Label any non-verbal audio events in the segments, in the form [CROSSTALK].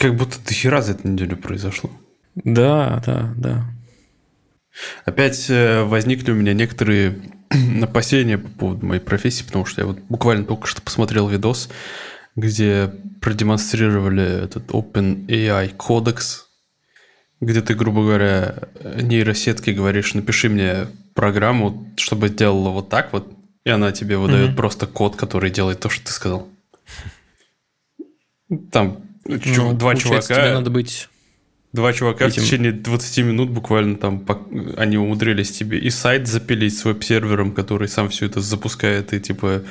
Как будто до хера за эту неделю произошло. Да, да, да. Опять э, возникли у меня некоторые [CLEARS THROAT] опасения по поводу моей профессии, потому что я вот буквально только что посмотрел видос, где продемонстрировали этот OpenAI кодекс, где ты, грубо говоря, нейросетке говоришь, напиши мне программу, чтобы сделала вот так вот, и она тебе выдает mm-hmm. просто код, который делает то, что ты сказал. Там ну, два чувака... тебе надо быть... Два чувака этим... в течение 20 минут буквально там они умудрились тебе и сайт запилить с веб-сервером, который сам все это запускает и типа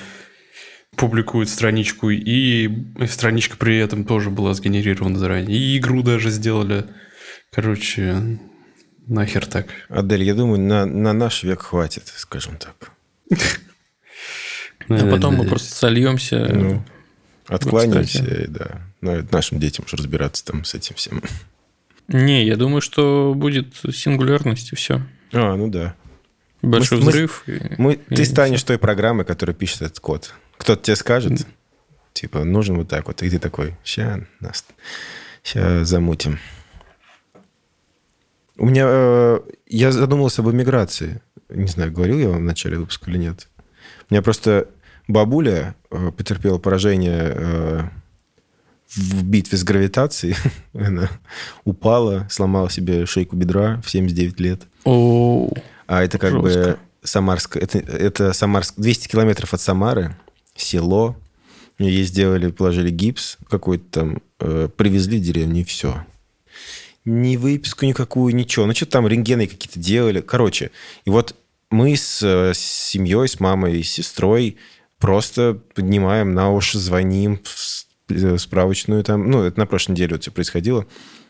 публикует страничку, и страничка при этом тоже была сгенерирована заранее. И игру даже сделали. Короче, нахер так. Адель, я думаю, на, на наш век хватит, скажем так. А потом мы просто сольемся. Ну, откланяемся, да. Ну, нашим детям уже разбираться там с этим всем. Не, я думаю, что будет сингулярность и все. А, ну да. Большой мы, взрыв. Мы, и, мы, и ты станешь той программой, которая пишет этот код. Кто-то тебе скажет, типа, нужен вот так вот. И ты такой, ща, нас, ща замутим. У меня... Э, я задумался об эмиграции. Не знаю, говорил я вам в начале выпуска или нет. У меня просто бабуля э, потерпела поражение э, в битве с гравитацией. [LAUGHS] Она упала, сломала себе шейку бедра в 79 лет. О, а это как жестко. бы Самарск... Это, это Самарск... 200 километров от Самары, село. Ей сделали, положили гипс какой-то там, э, привезли в деревню, и все. Ни выписку никакую, ничего. Ну, что-то там рентгены какие-то делали. Короче, и вот мы с, с семьей, с мамой и с сестрой просто поднимаем на уши, звоним в Э, справочную там, ну, это на прошлой неделе вот все происходило,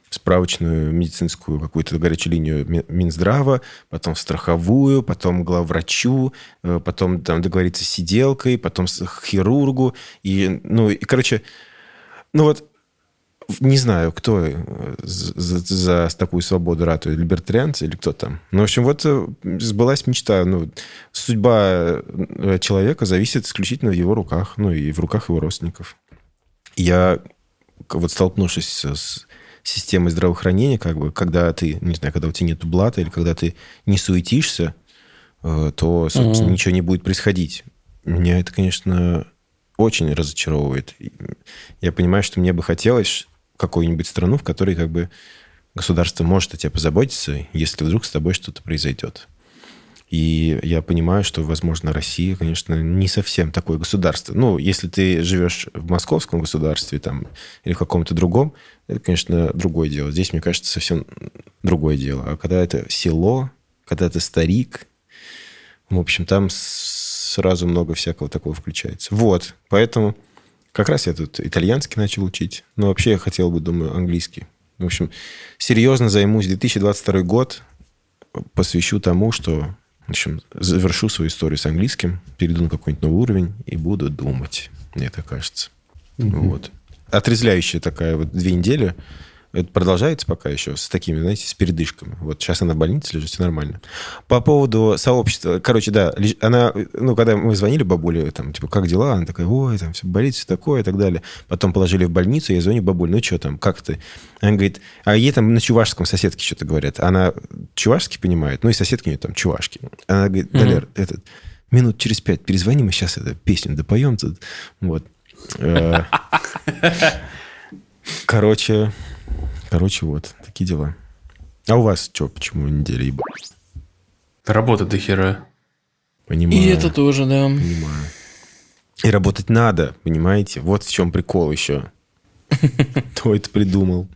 справочную медицинскую какую-то горячую линию Минздрава, потом в страховую, потом главврачу, э, потом там договориться с сиделкой, потом с хирургу. И, ну, и, короче, ну вот не знаю, кто э, за, за такую свободу ратует, либертарианцы или кто там. Ну, в общем, вот сбылась мечта. Ну, судьба человека зависит исключительно в его руках, ну, и в руках его родственников я вот столкнувшись с системой здравоохранения, как бы, когда ты, не знаю, когда у тебя нет блата или когда ты не суетишься, э, то, собственно, угу. ничего не будет происходить. Меня это, конечно, очень разочаровывает. Я понимаю, что мне бы хотелось какую-нибудь страну, в которой как бы государство может о тебе позаботиться, если вдруг с тобой что-то произойдет. И я понимаю, что, возможно, Россия, конечно, не совсем такое государство. Ну, если ты живешь в московском государстве там, или в каком-то другом, это, конечно, другое дело. Здесь, мне кажется, совсем другое дело. А когда это село, когда это старик, в общем, там сразу много всякого такого включается. Вот, поэтому как раз я тут итальянский начал учить. Но вообще я хотел бы, думаю, английский. В общем, серьезно займусь 2022 год, посвящу тому, что в общем, завершу свою историю с английским, перейду на какой-нибудь новый уровень и буду думать, мне так кажется. Угу. Вот. Отрезвляющая такая вот две недели – это продолжается пока еще с такими, знаете, с передышками. Вот сейчас она в больнице лежит, все нормально. По поводу сообщества, короче, да, она, ну, когда мы звонили бабуле, там, типа, как дела? Она такая, ой, там, все болит, все такое и так далее. Потом положили в больницу, я звоню бабуле, ну, что там, как ты? Она говорит, а ей там на чувашском соседке что-то говорят. Она чувашский понимает, ну, и соседки у нее там чувашки. Она говорит, Далер, mm-hmm. этот, минут через пять перезвони, мы сейчас эту песню допоем тут. Вот. Э, [LAUGHS] короче, Короче, вот, такие дела. А у вас что, почему неделя ебать? Работа до хера. Понимаю. И это тоже, да. Понимаю. И работать надо, понимаете? Вот в чем прикол еще. [LAUGHS] Кто это придумал?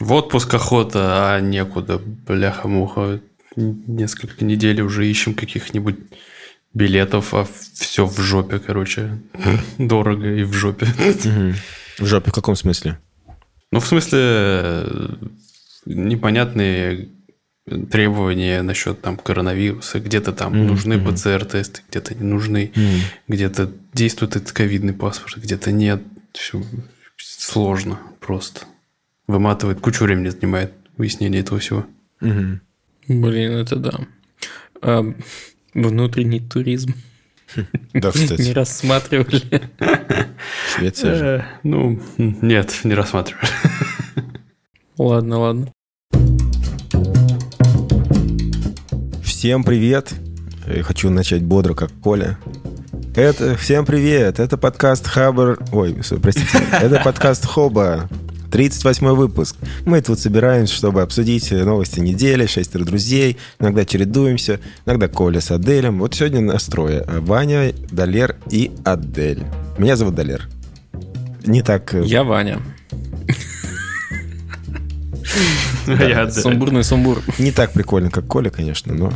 В отпуск охота, а некуда. Бляха-муха. Несколько недель уже ищем каких-нибудь билетов, а все в жопе, короче. Дорого и в жопе. В жопе в каком смысле? Ну, в смысле, непонятные требования насчет там коронавируса. Где-то там mm-hmm. нужны ПЦР-тесты, где-то не нужны. Mm-hmm. Где-то действует этот ковидный паспорт, где-то нет. Все сложно просто. Выматывает, кучу времени занимает выяснение этого всего. Mm-hmm. Блин, это да. А, внутренний туризм. [LAUGHS] Да, Не кстати, рассматривали. Швеция же. Э, Ну, нет, не рассматриваю. Ладно, ладно. Всем привет. Я хочу начать бодро, как Коля. Это всем привет. Это подкаст Хабр. Ой, простите. Это подкаст Хоба. 38 выпуск. Мы тут собираемся, чтобы обсудить новости недели, шестеро друзей. Иногда чередуемся, иногда Коля с Аделем. Вот сегодня настрое. Ваня, Далер и Адель. Меня зовут Далер. Не так... э, Я Ваня. Сумбурный сумбур. Не так прикольно, как Коля, конечно, но...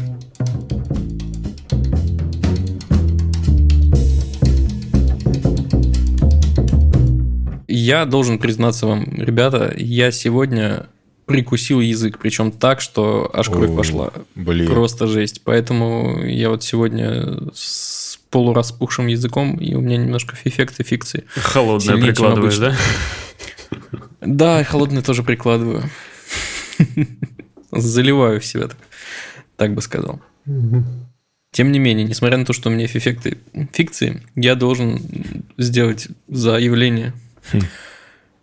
Я должен признаться вам, ребята, я сегодня прикусил язык, причем так, что аж кровь О, пошла. Блин. Просто жесть. Поэтому я вот сегодня с полураспухшим языком, и у меня немножко эффекты фикции. Холодное Сильнее, прикладываешь, да? Да, и холодный тоже прикладываю. Заливаю в себя, так, так бы сказал. Тем не менее, несмотря на то, что у меня эффекты фикции, я должен сделать заявление. Хм.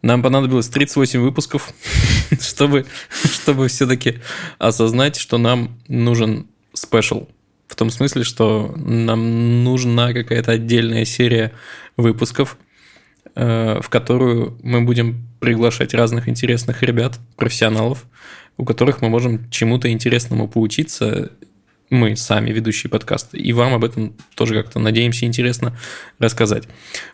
Нам понадобилось 38 выпусков, [LAUGHS] чтобы, чтобы все-таки осознать, что нам нужен спешл. В том смысле, что нам нужна какая-то отдельная серия выпусков, э, в которую мы будем приглашать разных интересных ребят, профессионалов, у которых мы можем чему-то интересному поучиться, мы сами ведущие подкаста, и вам об этом тоже как-то, надеемся, интересно рассказать.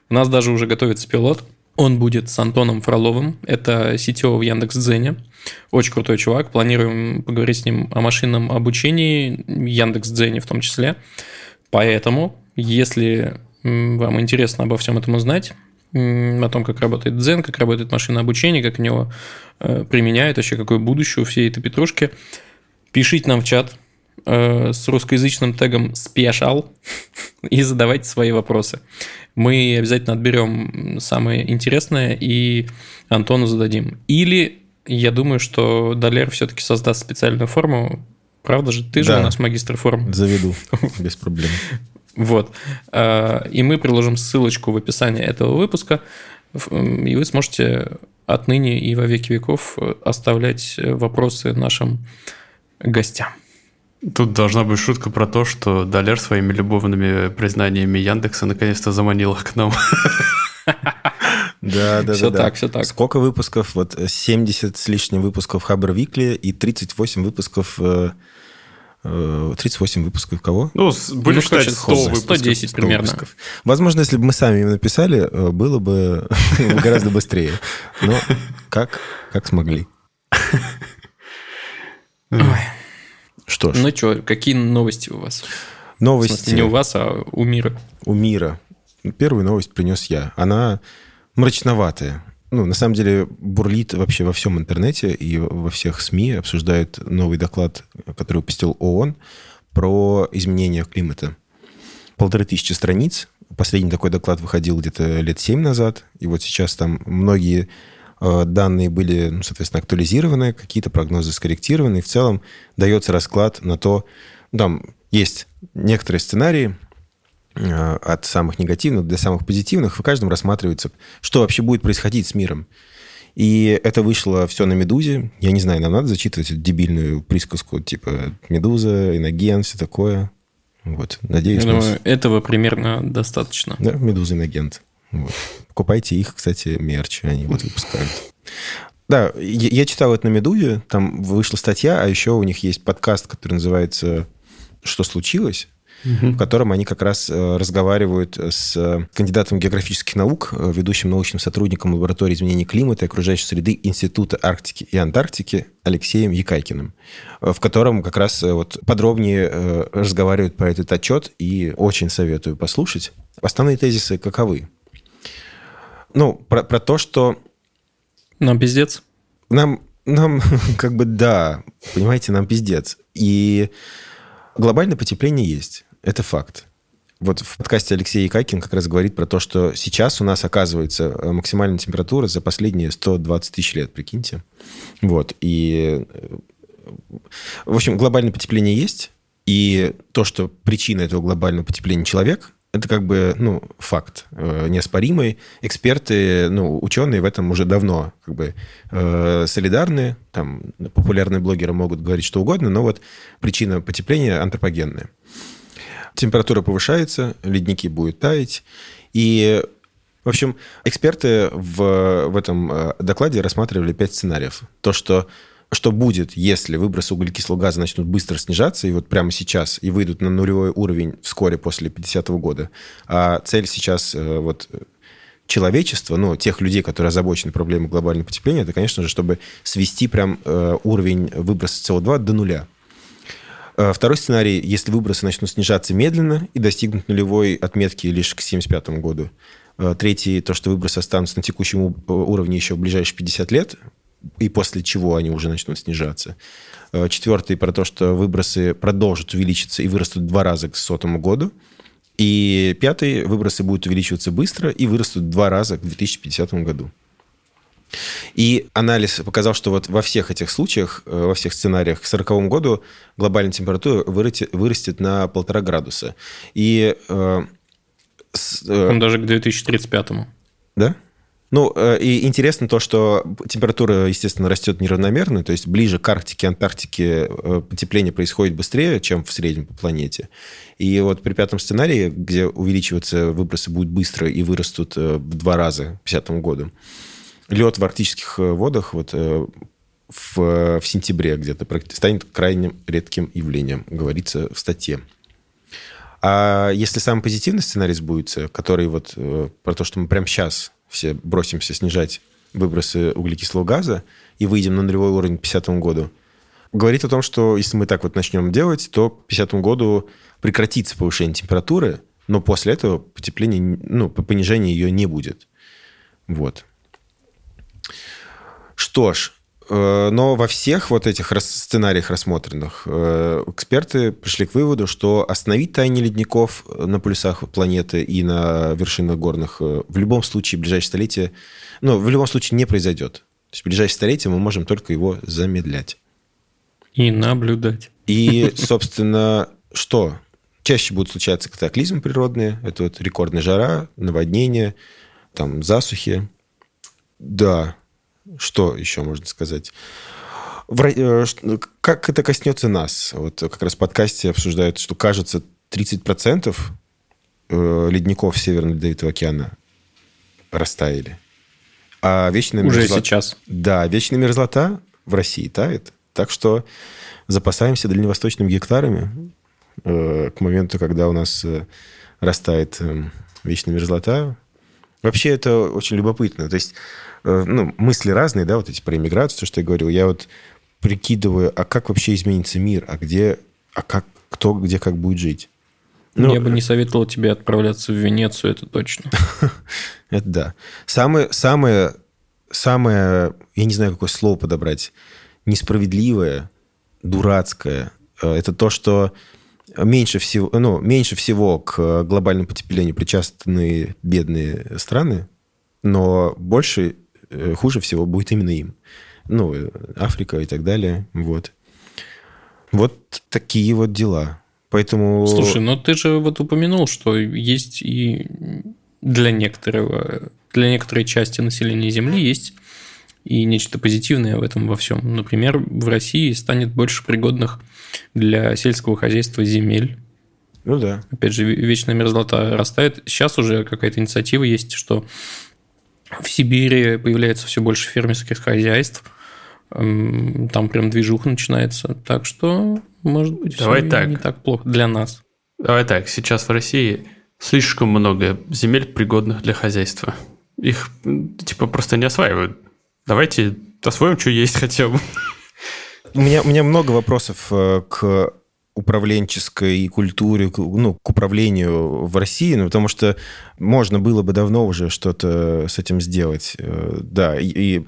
У нас даже уже готовится пилот, он будет с Антоном Фроловым, это CTO в Яндекс.Дзене, очень крутой чувак, планируем поговорить с ним о машинном обучении, Яндекс.Дзене в том числе, поэтому, если вам интересно обо всем этом узнать, о том, как работает Дзен, как работает машинное обучение, как его э, применяют, вообще какое будущее у всей этой петрушки, пишите нам в чат э, с русскоязычным тегом special и задавайте свои вопросы. Мы обязательно отберем самое интересное и Антону зададим. Или я думаю, что Далер все-таки создаст специальную форму. Правда же? Ты же Да. у нас магистр форм. Заведу, [LAUGHS] без проблем. Вот. А, И мы приложим ссылочку в описании этого выпуска, и вы сможете отныне и во веки веков э, оставлять э, вопросы нашим гостям. Тут должна быть шутка про то, что Далер своими любовными признаниями Яндекса наконец-то заманил их к нам. Да, да, Всё да. да. так, всё так. Сколько выпусков? Вот э, 70 с лишним выпусков Хабр Викли и 38 выпусков... э, э, 38 выпусков кого? Ну, будем Ну, считать короче, 100 100 выпусков. 110 100 примерно. выпусков. Возможно, если бы мы сами им написали, э, было бы [LAUGHS] гораздо быстрее. Но как, как смогли. Ой. Что ж, Ну что, какие новости у вас? В новости смысле, не у вас, а у мира. у мира. Первую новость принес я. Она мрачноватая. Ну, на самом деле, бурлит вообще во всем интернете и во всех СМИ обсуждают новый доклад, который выпустил ООН про изменение климата. Полторы тысячи страниц. Последний такой доклад выходил где-то лет семь назад. И вот сейчас там многие данные были, ну, соответственно, актуализированы, какие-то прогнозы скорректированы. И в целом дается расклад на то, ну, там есть некоторые сценарии, э, от самых негативных до самых позитивных, в каждом рассматривается, что вообще будет происходить с миром. И это вышло все на «Медузе». Я не знаю, нам надо зачитывать эту дебильную присказку, типа «Медуза», «Иноген», все такое. Вот, надеюсь, Я нас- думаю, этого примерно достаточно. Да, «Медуза» «Иногент». Вот. Покупайте их, кстати, мерч, они вот выпускают. Да, я, я читал это на «Медузе», там вышла статья, а еще у них есть подкаст, который называется «Что случилось?», в котором они как раз э, разговаривают с кандидатом географических наук, э, ведущим научным сотрудником лаборатории изменений климата и окружающей среды Института Арктики и Антарктики Алексеем Якайкиным, э, в котором как раз вот подробнее разговаривают про этот отчет, и очень советую послушать. Основные тезисы каковы? Ну, про, про то, что Нам пиздец. нам, нам [LAUGHS] как бы да, понимаете, нам пиздец. И глобальное потепление есть. Это факт. Вот в подкасте Алексей Икакин как раз говорит про то, что сейчас у нас оказывается э, максимальная температура за последние 120 тысяч лет, прикиньте. Вот. И, э, в общем, глобальное потепление есть. И то, что причина этого глобального потепления человек, это как бы ну, факт э, неоспоримый. Эксперты, ну, ученые в этом уже давно как бы э, солидарны. Там популярные блогеры могут говорить что угодно, но вот причина потепления антропогенная. Температура повышается, ледники будут таять. И, в общем, эксперты в, в этом э, докладе рассматривали пять сценариев. То, что что будет, если выбросы углекислого газа начнут быстро снижаться, и вот прямо сейчас, и выйдут на нулевой уровень вскоре после 50 -го года. А цель сейчас э, вот человечества, ну, тех людей, которые озабочены проблемой глобального потепления, это, конечно же, чтобы свести прям э, уровень выброса СО2 до нуля. Э, второй сценарий, если выбросы начнут снижаться медленно и достигнут нулевой отметки лишь к 1975 году. Третий, то, что выбросы останутся на текущем уровне еще в ближайшие 50 лет, и после чего они уже начнут снижаться. Э, четвертый про то, что выбросы продолжат увеличиться и вырастут в два раза к сотому году. И пятый, выбросы будут увеличиваться быстро и вырастут в два раза к 2050 году. И анализ показал, что вот во всех этих случаях, э, во всех сценариях к 40 году глобальная температура вырастет, на полтора градуса. И... Э, с, э, даже к 2035. Да? Ну, э, и интересно то, что температура, естественно, растет неравномерно, то есть ближе к Арктике, Антарктике э, потепление происходит быстрее, чем в среднем по планете. И вот при пятом сценарии, где увеличиваться выбросы будут быстро и вырастут э, в два раза к 50 году, лед в арктических водах вот в, в сентябре где-то станет крайне редким явлением, говорится в статье. А если самый позитивный сценарий сбудется, который вот про то, что мы прямо сейчас все бросимся снижать выбросы углекислого газа и выйдем на нулевой уровень к 50 году, говорит о том, что если мы так вот начнем делать, то к 50 году прекратится повышение температуры, но после этого потепление, ну, понижения ее не будет. Вот. Что ж, но во всех вот этих сценариях рассмотренных э, эксперты пришли к выводу, что остановить таяние ледников на полюсах планеты и на вершинах горных э, в любом случае в ближайшее столетие, ну, в любом случае не произойдет. То есть в ближайшее столетие мы можем только его замедлять. И наблюдать. И, собственно, что? Чаще будут случаться катаклизмы природные. Это вот рекордная жара, наводнения, там, засухи. Да, что еще можно сказать? В, э, как это коснется нас? Вот как раз в подкасте обсуждают, что кажется 30% э, ледников Северного Ледовитого океана растаяли. А вечная Уже мерзлота... сейчас. Да, вечная мерзлота в России тает. Так что запасаемся дальневосточными гектарами э, к моменту, когда у нас э, растает э, вечная мерзлота. Вообще это очень любопытно. То есть ну, мысли разные, да, вот эти про иммиграцию, то, что я говорил. Я вот прикидываю, а как вообще изменится мир, а где, а как, кто где как будет жить. Ну, я бы не советовал тебе отправляться в Венецию, это точно. [LAUGHS] это да. Самое, самое, самое, я не знаю, какое слово подобрать, несправедливое, дурацкое, э, это то, что меньше всего, ну, меньше всего к глобальному потеплению причастны бедные страны, но больше Э, хуже всего будет именно им. Ну, э, Африка и так далее. Вот. Вот такие вот дела. Поэтому... Слушай, но ты же вот упомянул, что есть и для некоторого, для некоторой части населения Земли есть и нечто позитивное в этом во всем. Например, в России станет больше пригодных для сельского хозяйства земель. Ну да. Опять же, вечная мерзлота растает. Сейчас уже какая-то инициатива есть, что в Сибири появляется все больше фермерских хозяйств. Эм, там прям движуха начинается. Так что, может быть, Давай все так. не так плохо для нас. Давай так, сейчас в России слишком много земель, пригодных для хозяйства. Их, типа, просто не осваивают. Давайте освоим, что есть хотя бы. У меня, у меня много вопросов э, к управленческой культуре, ну, к управлению в России, ну, потому что можно было бы давно уже что-то с этим сделать. Э, да, и, и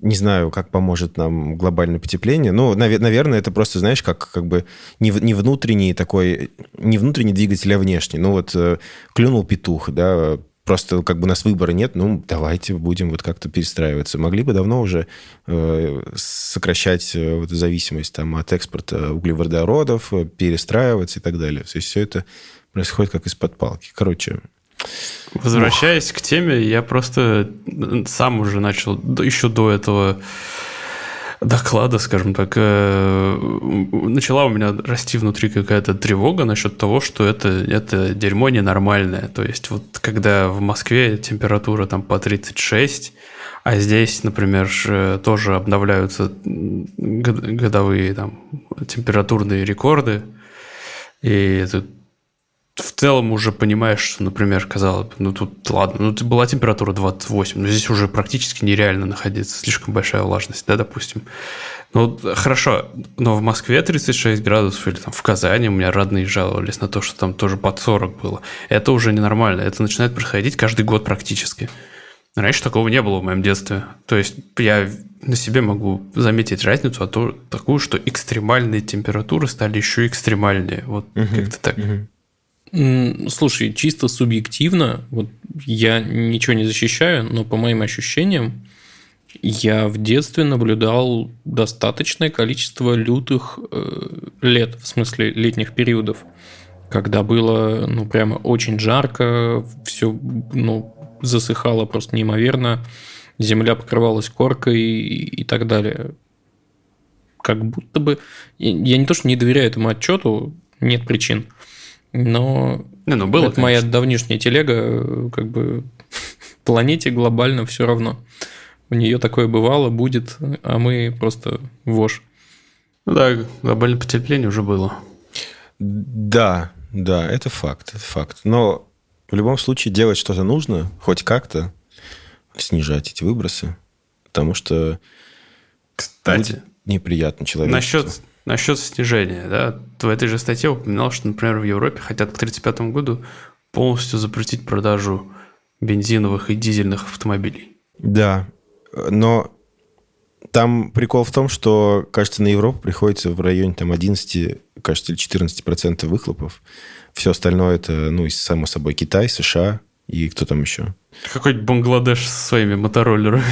не знаю, как поможет нам глобальное потепление. Ну, наверное, это просто, знаешь, как, как бы не, не внутренний такой, не внутренний двигатель, а внешний. Ну, вот э, клюнул петух, да, просто как бы у нас выбора нет, ну, давайте будем вот как-то перестраиваться. Могли бы давно уже э, сокращать э, вот, зависимость там, от экспорта углеводородов, э, перестраиваться и так далее. То есть все это происходит как из-под палки. Короче, Возвращаясь к теме, я просто сам уже начал еще до этого доклада, скажем так, э, начала у меня расти внутри какая-то тревога насчет того, что это, это дерьмо ненормальное. То есть вот когда в Москве температура там по 36, а здесь, например, тоже обновляются годовые там температурные рекорды, и это в целом уже понимаешь, что, например, казалось бы, ну тут ладно, ну была температура 28, но здесь уже практически нереально находиться, слишком большая влажность, да, допустим. Ну, хорошо, но в Москве 36 градусов или там в Казани у меня родные жаловались на то, что там тоже под 40 было. Это уже ненормально, это начинает происходить каждый год практически. Раньше такого не было в моем детстве. То есть я на себе могу заметить разницу, а то такую, что экстремальные температуры стали еще экстремальнее. Вот угу, как-то так. Угу. Слушай, чисто субъективно, вот я ничего не защищаю, но по моим ощущениям, я в детстве наблюдал достаточное количество лютых э, лет, в смысле летних периодов, когда было, ну, прямо очень жарко, все, ну, засыхало просто неимоверно, земля покрывалась коркой и, и так далее. Как будто бы... Я не то, что не доверяю этому отчету, нет причин – но не, ну было, это моя давнишняя телега, как бы планете глобально все равно. У нее такое бывало, будет, а мы просто вож. Ну да, глобальное потепление уже было. Да, да, это факт, это факт. Но в любом случае делать что-то нужно, хоть как-то снижать эти выбросы, потому что Кстати, неприятно человеку. Насчет Насчет снижения, да, в этой же статье упоминал, что, например, в Европе хотят к 1935 году полностью запретить продажу бензиновых и дизельных автомобилей. Да, но там прикол в том, что, кажется, на Европу приходится в районе там 11, кажется, или 14 процентов выхлопов. Все остальное это, ну, само собой, Китай, США и кто там еще? Какой-нибудь Бангладеш со своими мотороллерами.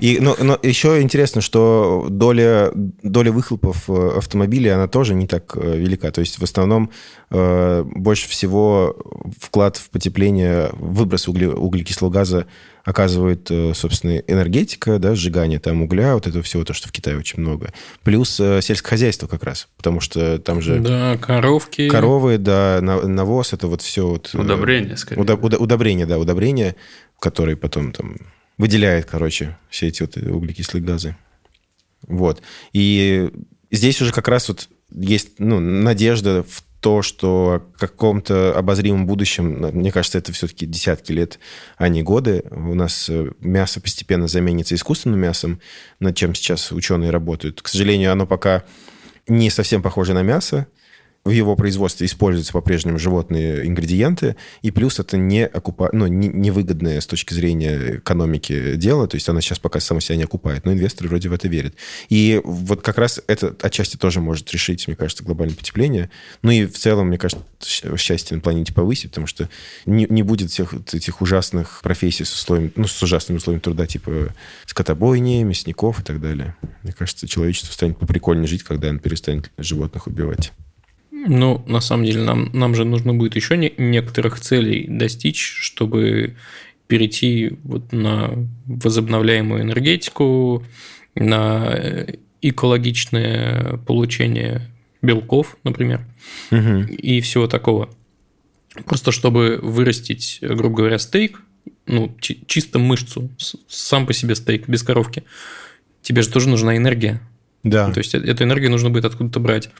И, но, но еще интересно, что доля, доля выхлопов э, автомобилей, она тоже не так э, велика. То есть в основном э, больше всего вклад в потепление, выброс угле, углекислого газа оказывает, э, собственно, энергетика, да, сжигание там угля, вот этого всего, то, что в Китае очень много. Плюс э, сельское хозяйство как раз, потому что там же... Да, коровки. Коровы, да, навоз, это вот все... Вот, удобрение, скорее. Удо, удобрение, да, удобрение, которые потом там выделяет, короче, все эти вот углекислые газы. Вот. И здесь уже как раз вот есть ну, надежда в то, что в каком-то обозримом будущем, мне кажется, это все-таки десятки лет, а не годы, у нас э, мясо постепенно заменится искусственным мясом, над чем сейчас ученые работают. К сожалению, оно пока не совсем похоже на мясо, в его производстве используются по-прежнему животные ингредиенты, и плюс это не окупа... ну, не, невыгодное с точки зрения экономики дело, то есть она сейчас пока сама себя не окупает, но инвесторы вроде в это верят. И вот как раз это отчасти тоже может решить, мне кажется, глобальное потепление. Ну и в целом, мне кажется, счастье на планете повысит, потому что не, не будет всех этих ужасных профессий с условием, ну, с ужасными условиями труда, типа скотобойни, мясников и так далее. Мне кажется, человечество станет поприкольнее жить, когда он перестанет животных убивать. Ну, на самом деле, нам, нам же нужно будет еще не, некоторых целей достичь, чтобы перейти вот на возобновляемую энергетику, на э, экологичное получение белков, например, угу. и всего такого. Просто чтобы вырастить, грубо говоря, стейк, ну, чисто мышцу, сам по себе стейк, без коровки, тебе же тоже нужна энергия. Да. То есть э, эту энергию нужно будет откуда-то брать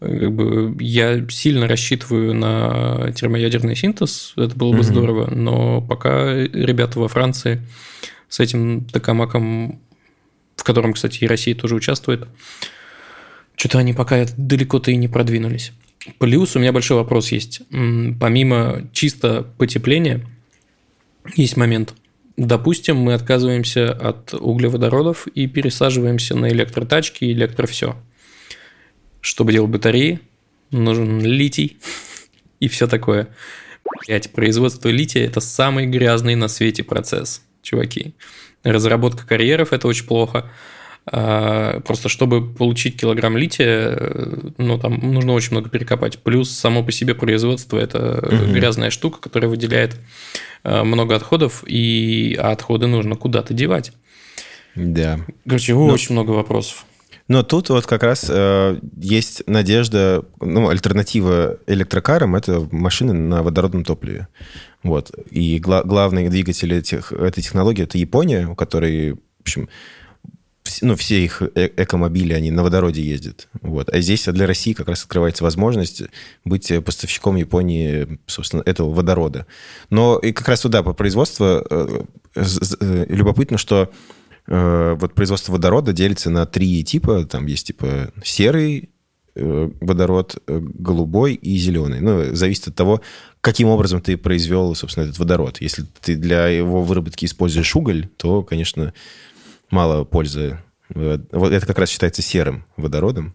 как бы я сильно рассчитываю на термоядерный синтез, это было бы угу. здорово, но пока ребята во Франции с этим токамаком, в котором, кстати, и Россия тоже участвует, что-то они пока далеко-то и не продвинулись. Плюс у меня большой вопрос есть. Помимо чисто потепления, есть момент. Допустим, мы отказываемся от углеводородов и пересаживаемся на электротачки и электро все. Чтобы делать батареи, нужен литий и все такое. Блять, производство лития – это самый грязный на свете процесс, чуваки. Разработка карьеров – это очень плохо. А, просто чтобы получить килограмм лития, э, ну, там нужно очень много перекопать. Плюс само по себе производство – это угу. грязная штука, которая выделяет э, много отходов, и а отходы нужно куда-то девать. Да. Короче, Но... очень много вопросов. Но тут вот как раз э, есть надежда, ну, альтернатива электрокарам – это машины на водородном топливе. Вот. И гла- главный двигатель этих, этой технологии – это Япония, у которой, в общем, ну, все их э экомобили, они на водороде ездят. Вот. А здесь для России как раз открывается возможность быть поставщиком Японии, собственно, этого водорода. Но и как раз туда, по производству, э, э, любопытно, что Э, вот производство водорода делится на три типа. Там есть типа серый э, водород, э, голубой и зеленый. Ну, зависит от того, каким образом ты произвел, собственно, этот водород. Если ты для его выработки используешь уголь, то, конечно, мало пользы. Вот это как раз считается серым водородом.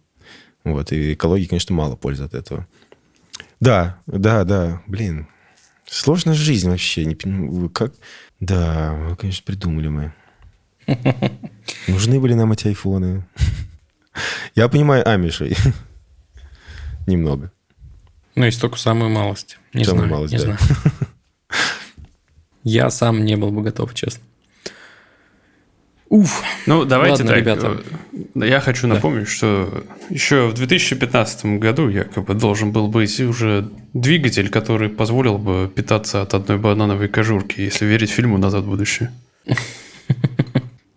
Вот, и экологии, конечно, мало пользы от этого. Да, да, да, блин. Сложная жизнь вообще. Не, как... Да, конечно, придумали мы. [LAUGHS] Нужны были нам эти айфоны. Я понимаю Амишей. [LAUGHS] Немного. Ну, есть только самую малость. Не самую знаю, малость, не да. знаю. [LAUGHS] Я сам не был бы готов, честно. Уф. Ну, давайте Ладно, так. ребята. Я хочу напомнить, что еще в 2015 году якобы должен был быть уже двигатель, который позволил бы питаться от одной банановой кожурки, если верить фильму «Назад в будущее».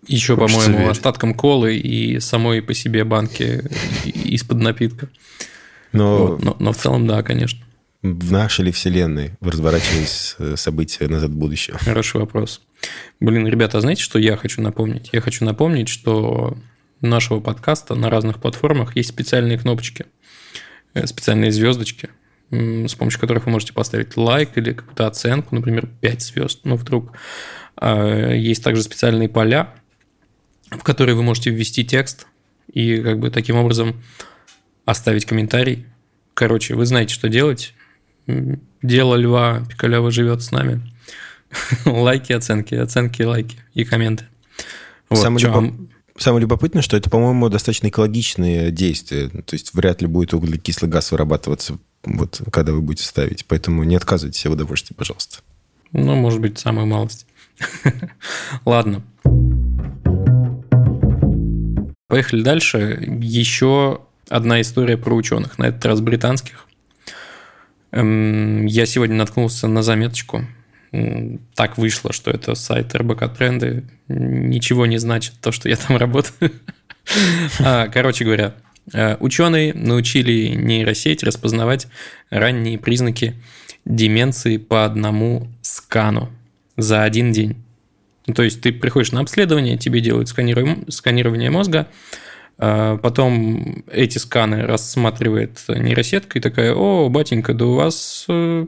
Еще, по-моему, верить. остатком колы и самой по себе банки из-под напитка. Но... Вот, но, но в целом, да, конечно. В нашей ли вселенной разворачивались э, события назад в будущее? Хороший вопрос. Блин, ребята, знаете, что я хочу напомнить? Я хочу напомнить, что нашего подкаста на разных платформах есть специальные кнопочки, э, специальные звездочки, с помощью которых вы можете поставить лайк или какую-то оценку, например, 5 звезд, ну, вдруг. А, есть также специальные поля, в которые вы можете ввести текст и как бы таким образом оставить комментарий. Короче, вы знаете, что делать. Дело льва Пикалева живет с нами. [LAUGHS] лайки, оценки, оценки, лайки и комменты. Вот, Самое, любоп... Самое любопытное, что это, по-моему, достаточно экологичные действия. То есть вряд ли будет углекислый газ вырабатываться, вот, когда вы будете ставить. Поэтому не отказывайтесь в удовольствии, пожалуйста. Ну, может быть, самую малость. [LAUGHS] Ладно. Поехали дальше. Еще одна история про ученых, на этот раз британских. Эм, я сегодня наткнулся на заметочку. Так вышло, что это сайт РБК Тренды. Ничего не значит то, что я там работаю. А, короче говоря, э, ученые научили нейросеть распознавать ранние признаки деменции по одному скану за один день. Ну, то есть ты приходишь на обследование, тебе делают сканирование мозга, а потом эти сканы рассматривает нейросетка и такая, о, батенька, да у вас э,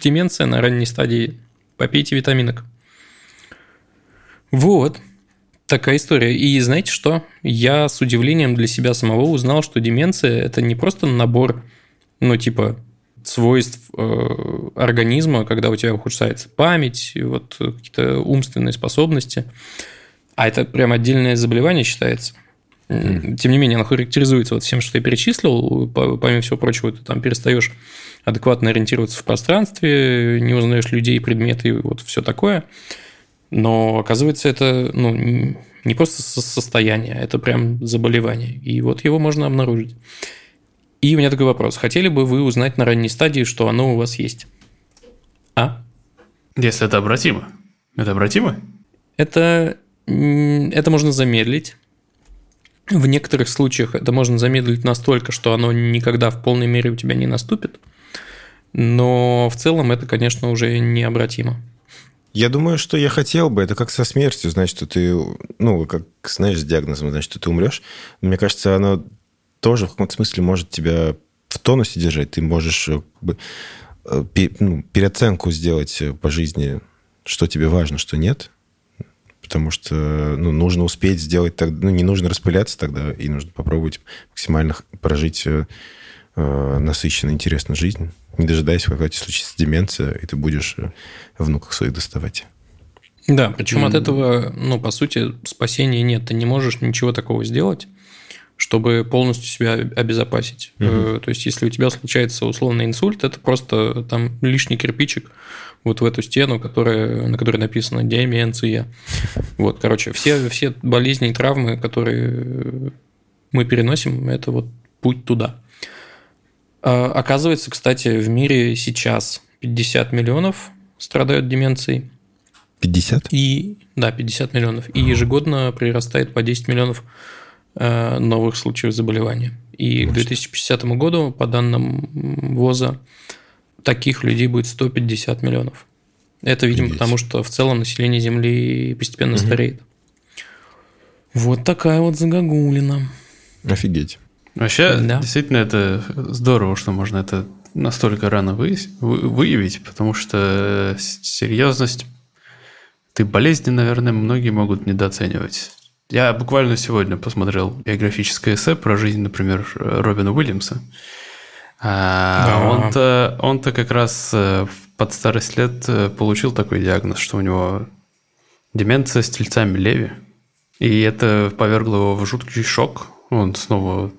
деменция на ранней стадии, попейте витаминок. Вот, такая история. И знаете что? Я с удивлением для себя самого узнал, что деменция – это не просто набор, ну, типа, свойств э, организма, когда у тебя ухудшается память, вот какие-то умственные способности. А это прям отдельное заболевание считается. Mm. Тем не менее, оно характеризуется вот всем, что я перечислил. Помимо всего прочего, ты там перестаешь адекватно ориентироваться в пространстве, не узнаешь людей, предметы, и вот все такое. Но оказывается, это ну, не просто состояние, это прям заболевание. И вот его можно обнаружить. И у меня такой вопрос. Хотели бы вы узнать на ранней стадии, что оно у вас есть? А? Если это обратимо. Это обратимо? Это, это можно замедлить. В некоторых случаях это можно замедлить настолько, что оно никогда в полной мере у тебя не наступит. Но в целом это, конечно, уже необратимо. Я думаю, что я хотел бы, это как со смертью, значит, что ты, ну, как, знаешь, с диагнозом, значит, что ты умрешь. Мне кажется, оно тоже в каком-то смысле может тебя в тонусе держать. Ты можешь э, как бы, э, ну, переоценку сделать э, по жизни, что тебе важно, что нет. Потому что ну, нужно успеть сделать так, ну, не нужно распыляться тогда, и нужно попробовать максимально прожить э, насыщенную, интересную жизнь, не дожидаясь, когда тебе случится деменция, и ты будешь внуках своих доставать. Да, причем от этого, ну, по сути, спасения нет. Ты не можешь ничего такого сделать, чтобы полностью себя обезопасить. Угу. То есть, если у тебя случается условный инсульт, это просто там лишний кирпичик вот в эту стену, которая, на которой написано деменция. Вот, короче, все, все болезни и травмы, которые мы переносим, это вот путь туда. А, оказывается, кстати, в мире сейчас 50 миллионов страдают деменцией. 50? И, да, 50 миллионов. И ежегодно прирастает по 10 миллионов новых случаев заболевания. И к 2050 году, по данным ВОЗа, таких людей будет 150 миллионов. Это, видимо, Офигеть. потому что в целом население Земли постепенно угу. стареет. Вот такая вот загогулина. Офигеть. Вообще, да. действительно, это здорово, что можно это настолько рано выявить, потому что серьезность этой болезни, наверное, многие могут недооценивать. Я буквально сегодня посмотрел биографическое эссе про жизнь, например, Робина Уильямса. А да. Он-то, он-то как раз э, под старость лет э, получил такой диагноз, что у него деменция с тельцами Леви. И это повергло его в жуткий шок. Он снова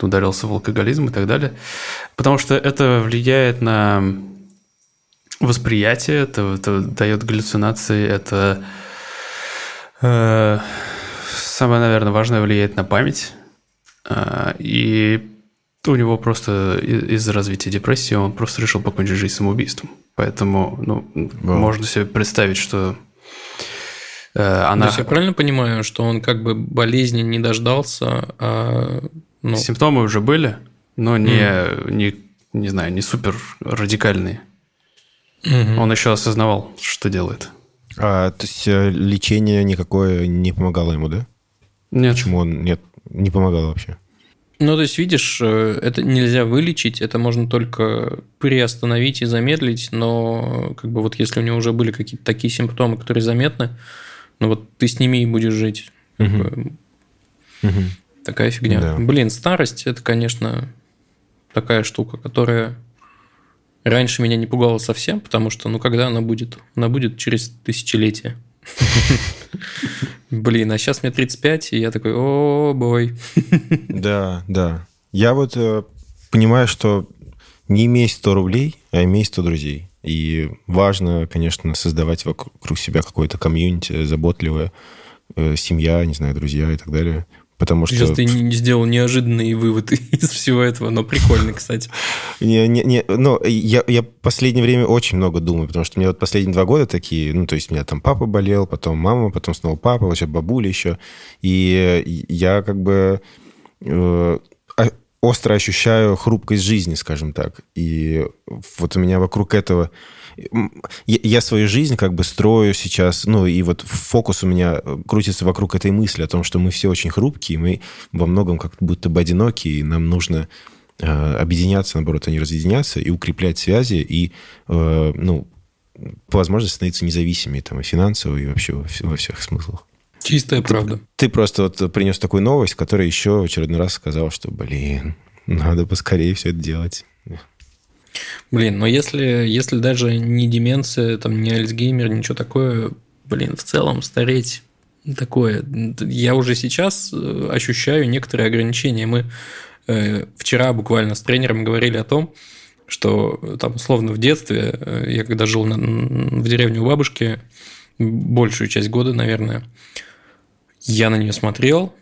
ударился в алкоголизм и так далее. Потому что это влияет на восприятие, это, это дает галлюцинации, это э, самое, наверное, важное влияет на память. Э, и у него просто из-за развития депрессии он просто решил покончить жизнь самоубийством. Поэтому, ну, wow. можно себе представить, что э, она... То есть я правильно понимаю, что он как бы болезни не дождался, а... Ну... Симптомы уже были, но не, mm. не, не знаю, не супер радикальные. Mm-hmm. Он еще осознавал, что делает. А, то есть э, лечение никакое не помогало ему, да? Нет. Почему он нет, не помогало вообще? Ну, то есть, видишь, э, это нельзя вылечить, это можно только приостановить и замедлить, но как бы вот если у него уже были какие-то такие симптомы, которые заметны, ну вот ты с ними и будешь жить. Угу. Угу. Такая фигня. Да. Блин, старость это, конечно, такая штука, которая раньше меня не пугала совсем, потому что, ну, когда она будет? Она будет через тысячелетие. [LAUGHS] Блин, а сейчас мне 35, и я такой, о, бой. [LAUGHS] Да, да. Я вот э, понимаю, что не имей 100 рублей, а имей 100 друзей. И важно, конечно, создавать вокруг себя какое-то комьюнити заботливое, э, семья, не знаю, друзья и так далее. Потому что... Сейчас ты не сделал неожиданные выводы [LAUGHS] из всего этого, но прикольно, кстати. Не, не, не, ну, я, я последнее время очень много думаю, потому что у меня вот последние два года такие, ну, то есть у меня там папа болел, потом мама, потом снова папа, вот сейчас бабуля еще. И я как бы э, остро ощущаю хрупкость жизни, скажем так. И вот у меня вокруг этого я свою жизнь как бы строю сейчас, ну, и вот фокус у меня крутится вокруг этой мысли о том, что мы все очень хрупкие, мы во многом как будто бы одинокие, и нам нужно э, объединяться, наоборот, а не разъединяться, и укреплять связи, и, э, ну, по возможности становиться независимыми там, и финансово, и вообще во, всех смыслах. Чистая ты, правда. Ты просто вот принес такую новость, которая еще в очередной раз сказал, что, блин, надо поскорее все это делать. Блин, но если, если даже не деменция, там, не Альцгеймер, ничего такое, блин, в целом стареть такое. Я уже сейчас э, ощущаю некоторые ограничения. Мы э, вчера буквально с тренером говорили о том, что э, там условно в детстве, э, я когда жил на, в деревне у бабушки, большую часть года, наверное, я на нее смотрел,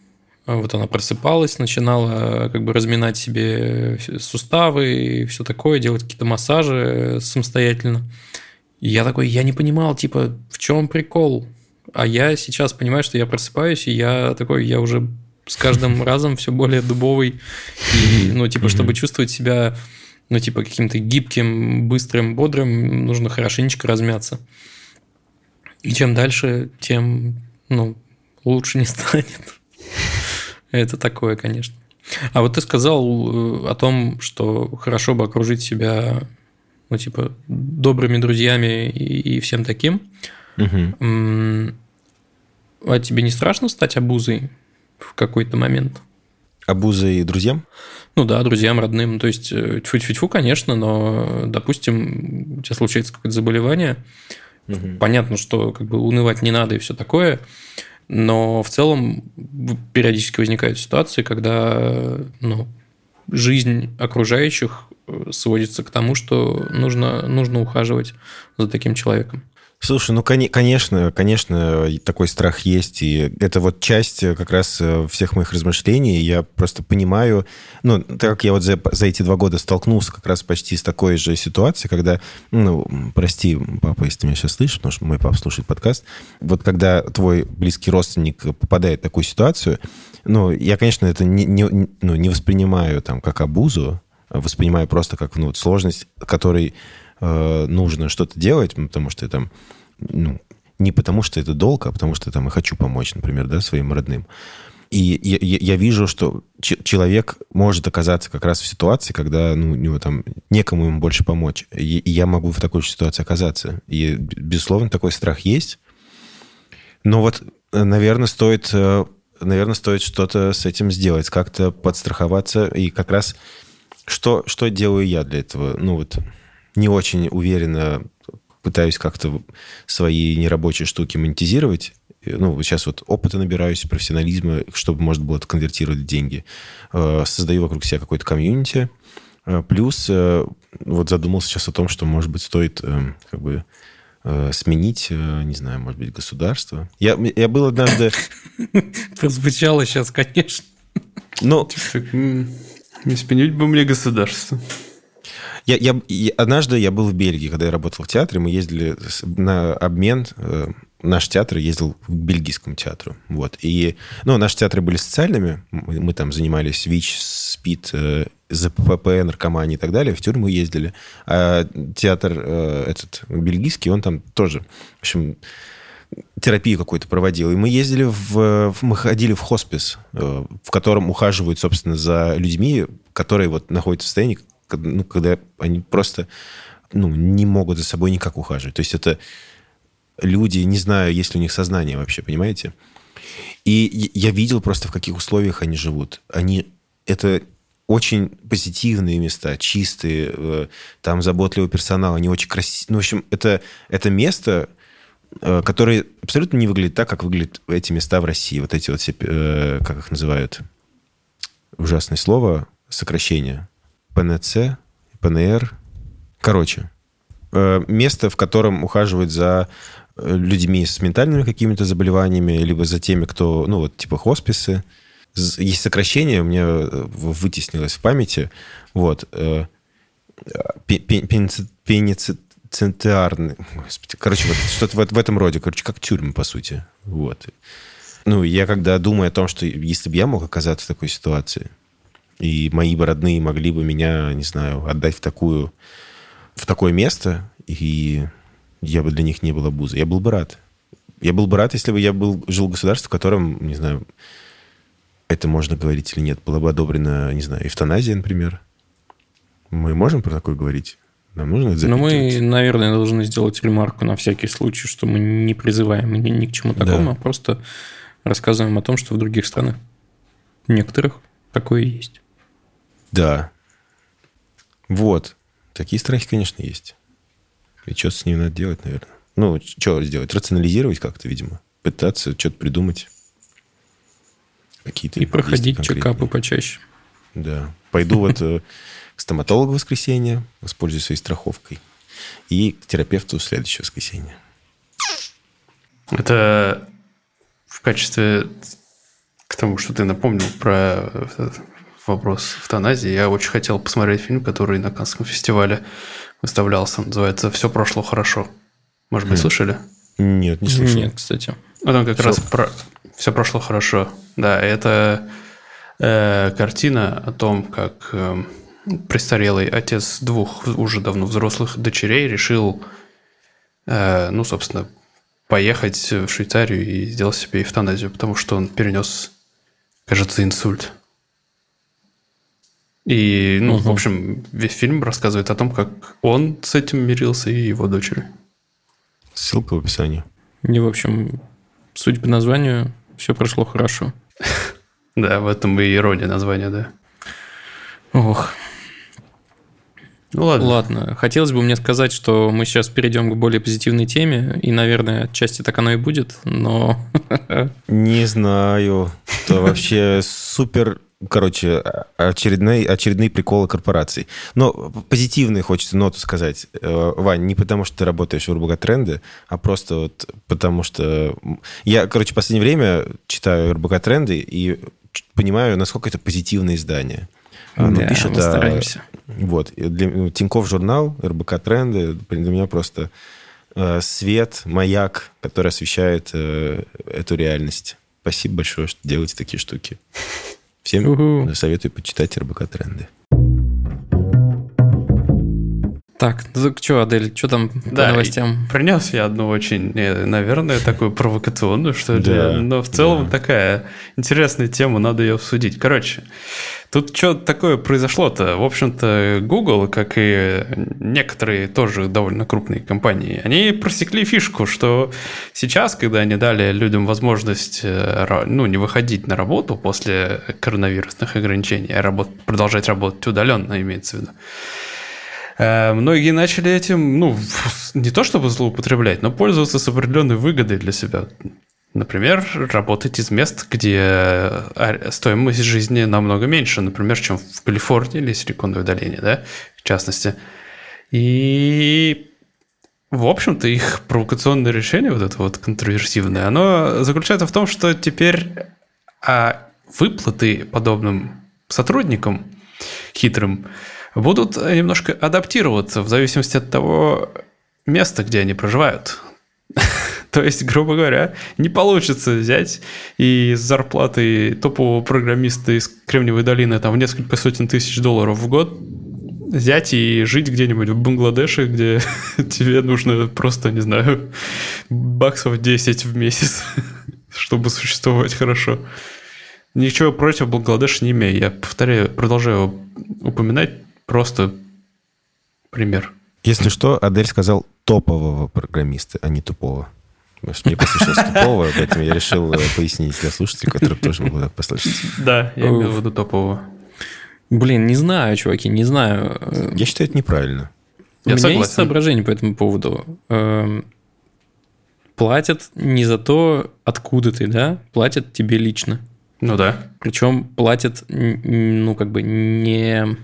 вот она просыпалась, начинала как бы разминать себе суставы и все такое, делать какие-то массажи самостоятельно. И я такой, я не понимал, типа, в чем прикол? А я сейчас понимаю, что я просыпаюсь, и я такой, я уже с каждым [LAUGHS] разом все более дубовый. И, ну, типа, чтобы чувствовать себя, ну, типа, каким-то гибким, быстрым, бодрым, нужно хорошенечко размяться. И чем дальше, тем, ну, лучше не [LAUGHS] станет. Это такое, конечно. А вот ты сказал э, о том, что хорошо бы окружить себя, ну, типа, добрыми друзьями и, и всем таким. Угу. А тебе не страшно стать обузой в какой-то момент? Обузой друзьям? Ну да, друзьям, родным. То есть, тьфу-тьфу-тьфу, конечно, но, допустим, у тебя случается какое-то заболевание, Угу. Понятно, что как бы унывать не надо и все такое, но в целом периодически возникают ситуации, когда ну, жизнь окружающих э, сводится к тому, что нужно, нужно ухаживать за таким человеком. Слушай, ну, конечно, конечно, такой страх есть, и это вот часть э, как раз э, всех моих размышлений. Я просто понимаю, ну, так как я вот за, за эти два года столкнулся как раз почти с такой же ситуацией, когда, ну, прости, папа, если ты меня сейчас слышишь, потому что мой папа слушает подкаст, вот когда твой близкий родственник попадает в такую ситуацию, ну, я, конечно, это не, не, ну, не воспринимаю там как абузу, а воспринимаю просто как ну, сложность, которой э, нужно что-то делать, потому что там, ну, не потому что это долг, а потому что там я хочу помочь, например, да, своим родным. И я, я вижу, что человек может оказаться как раз в ситуации, когда ну, у него там некому ему больше помочь. И, и я могу в такой же ситуации оказаться. И, безусловно, такой страх есть. Но вот, э, наверное, стоит, э, наверное, стоит что-то с этим сделать, как-то подстраховаться. И как раз что, что делаю я для этого? Ну вот не очень уверенно пытаюсь как-то свои нерабочие штуки монетизировать. Ну, сейчас вот опыта набираюсь, профессионализма, чтобы можно было конвертировать в деньги. Э, создаю вокруг себя какой-то комьюнити. Э, плюс э, вот задумался сейчас о том, что, может быть, стоит как бы сменить, не знаю, может быть, государство. Я, я был однажды... [LAUGHS] Прозвучало сейчас, конечно. Ну, не сменить бы мне государство. Я, я, я, однажды я был в Бельгии, когда я работал в театре, мы ездили на обмен. Э, наш театр ездил к бельгийскому театру. Вот. И, ну, наши театры были социальными. Мы, мы там занимались ВИЧ, СПИД, э, ЗПП, наркомании и так далее. В тюрьму ездили. А театр э, этот бельгийский, он там тоже, в общем, терапию какую-то проводил. И мы ездили в... Мы ходили в хоспис, в котором ухаживают, собственно, за людьми, которые вот находятся в состоянии, ну, когда они просто ну, не могут за собой никак ухаживать. То есть это люди, не знаю, есть ли у них сознание вообще, понимаете? И я видел просто, в каких условиях они живут. Они... Это очень позитивные места, чистые, э, там заботливый персонал, они очень красивые. Ну, в общем, это, это место, Э, которые абсолютно не выглядят так, как выглядят эти места в России. Вот эти вот все, э, как их называют, ужасное слово, сокращение. ПНЦ, ПНР. Короче, э, место, в котором ухаживают за людьми с ментальными какими-то заболеваниями, либо за теми, кто, ну, вот, типа хосписы. Есть сокращение, у меня вытеснилось в памяти. Вот. Пеницит центиарный. Господи, короче, вот что-то в, в этом роде. Короче, как тюрьма, по сути. Вот. Ну, я когда думаю о том, что если бы я мог оказаться в такой ситуации, и мои бы родные могли бы меня, не знаю, отдать в такую в такое место, и я бы для них не был обузой. Я был бы рад. Я был бы рад, если бы я был, жил в государстве, в котором, не знаю, это можно говорить или нет, была бы одобрена, не знаю, эвтаназия, например. Мы можем про такое говорить? Нам нужно это Но мы, наверное, должны сделать ремарку на всякий случай, что мы не призываем ни, ни к чему такому, да. а просто рассказываем о том, что в других странах некоторых такое есть. Да. Вот. Такие страхи, конечно, есть. И что с ними надо делать, наверное? Ну, что сделать? Рационализировать как-то, видимо. Пытаться что-то придумать. Какие-то И проходить чекапы почаще. Да. Пойду вот э, к стоматологу в воскресенье, воспользуюсь своей страховкой, и к терапевту в следующее воскресенье. Это в качестве к тому, что ты напомнил про вопрос эвтаназии, я очень хотел посмотреть фильм, который на Канском фестивале выставлялся. Называется «Все прошло хорошо». Может быть, хм. слышали? Нет, не слышал. Нет, кстати. А там как Все. раз про «Все прошло хорошо». Да, это э, картина о том, как э, престарелый отец двух уже давно взрослых дочерей решил, э, ну, собственно, поехать в Швейцарию и сделать себе эвтаназию, потому что он перенес, кажется, инсульт. И, ну, угу. в общем, весь фильм рассказывает о том, как он с этим мирился и его дочери. Ссылка в описании. И, в общем, судя по названию, все прошло хорошо. [LAUGHS] Да, в этом и ирония названия, да. Ох. Ну ладно. Ладно, хотелось бы мне сказать, что мы сейчас перейдем к более позитивной теме, и, наверное, отчасти так оно и будет, но... [LAUGHS] Не знаю. Это вообще супер короче, очередные, очередные приколы корпораций. Но позитивные хочется ноту сказать. Э, Вань, не потому что ты работаешь в РБГ Тренды, а просто вот потому что... Я, короче, в последнее время читаю РБГ Тренды и понимаю, насколько это позитивное издание. Оно да, пишет, мы а, стараемся. Вот. Для, ну, Тиньков журнал, РБК Тренды, для меня просто э, свет, маяк, который освещает э, эту реальность. Спасибо большое, что делаете такие штуки. Всем угу. советую почитать РБК Тренды. Так, ну что, Адель, что там да, по новостям? Принес я одну очень, э, наверное, такую провокационную, что ли, да, но в целом да. такая интересная тема, надо ее обсудить. Короче, тут что такое произошло-то? В общем-то, Google, как и некоторые тоже довольно крупные компании, они просекли фишку, что сейчас, когда они дали людям возможность э, ну, не выходить на работу после коронавирусных ограничений, а работ, продолжать работать удаленно, имеется в виду, Э, многие начали этим, ну, не то чтобы злоупотреблять, но пользоваться с определенной выгодой для себя. Например, работать из мест, где э, стоимость жизни намного меньше, например, чем в Калифорнии или Силиконовой долине, да, в частности. И, в общем-то, их провокационное решение, вот это вот контроверсивное, оно заключается в том, что теперь а выплаты подобным сотрудникам хитрым будут немножко адаптироваться в зависимости от того места, где они проживают. [LAUGHS] То есть, грубо говоря, не получится взять и с зарплатой топового программиста из Кремниевой долины там в несколько сотен тысяч долларов в год взять и жить где-нибудь в Бангладеше, где [LAUGHS] тебе нужно просто, не знаю, баксов 10 в месяц, [LAUGHS] чтобы существовать хорошо. Ничего против Бангладеша не имею. Я повторяю, продолжаю упоминать Просто пример. Если что, Адель сказал топового программиста, а не тупого. Мне послышалось тупого, поэтому я решил э, пояснить для слушателей, которые тоже могут послышать. Да, я имел в виду топового. Блин, не знаю, чуваки, не знаю. Я считаю, это неправильно. У я меня согласен. есть соображение по этому поводу. Эм, платят не за то, откуда ты, да? Платят тебе лично. Ну да. Причем платят, ну, как бы не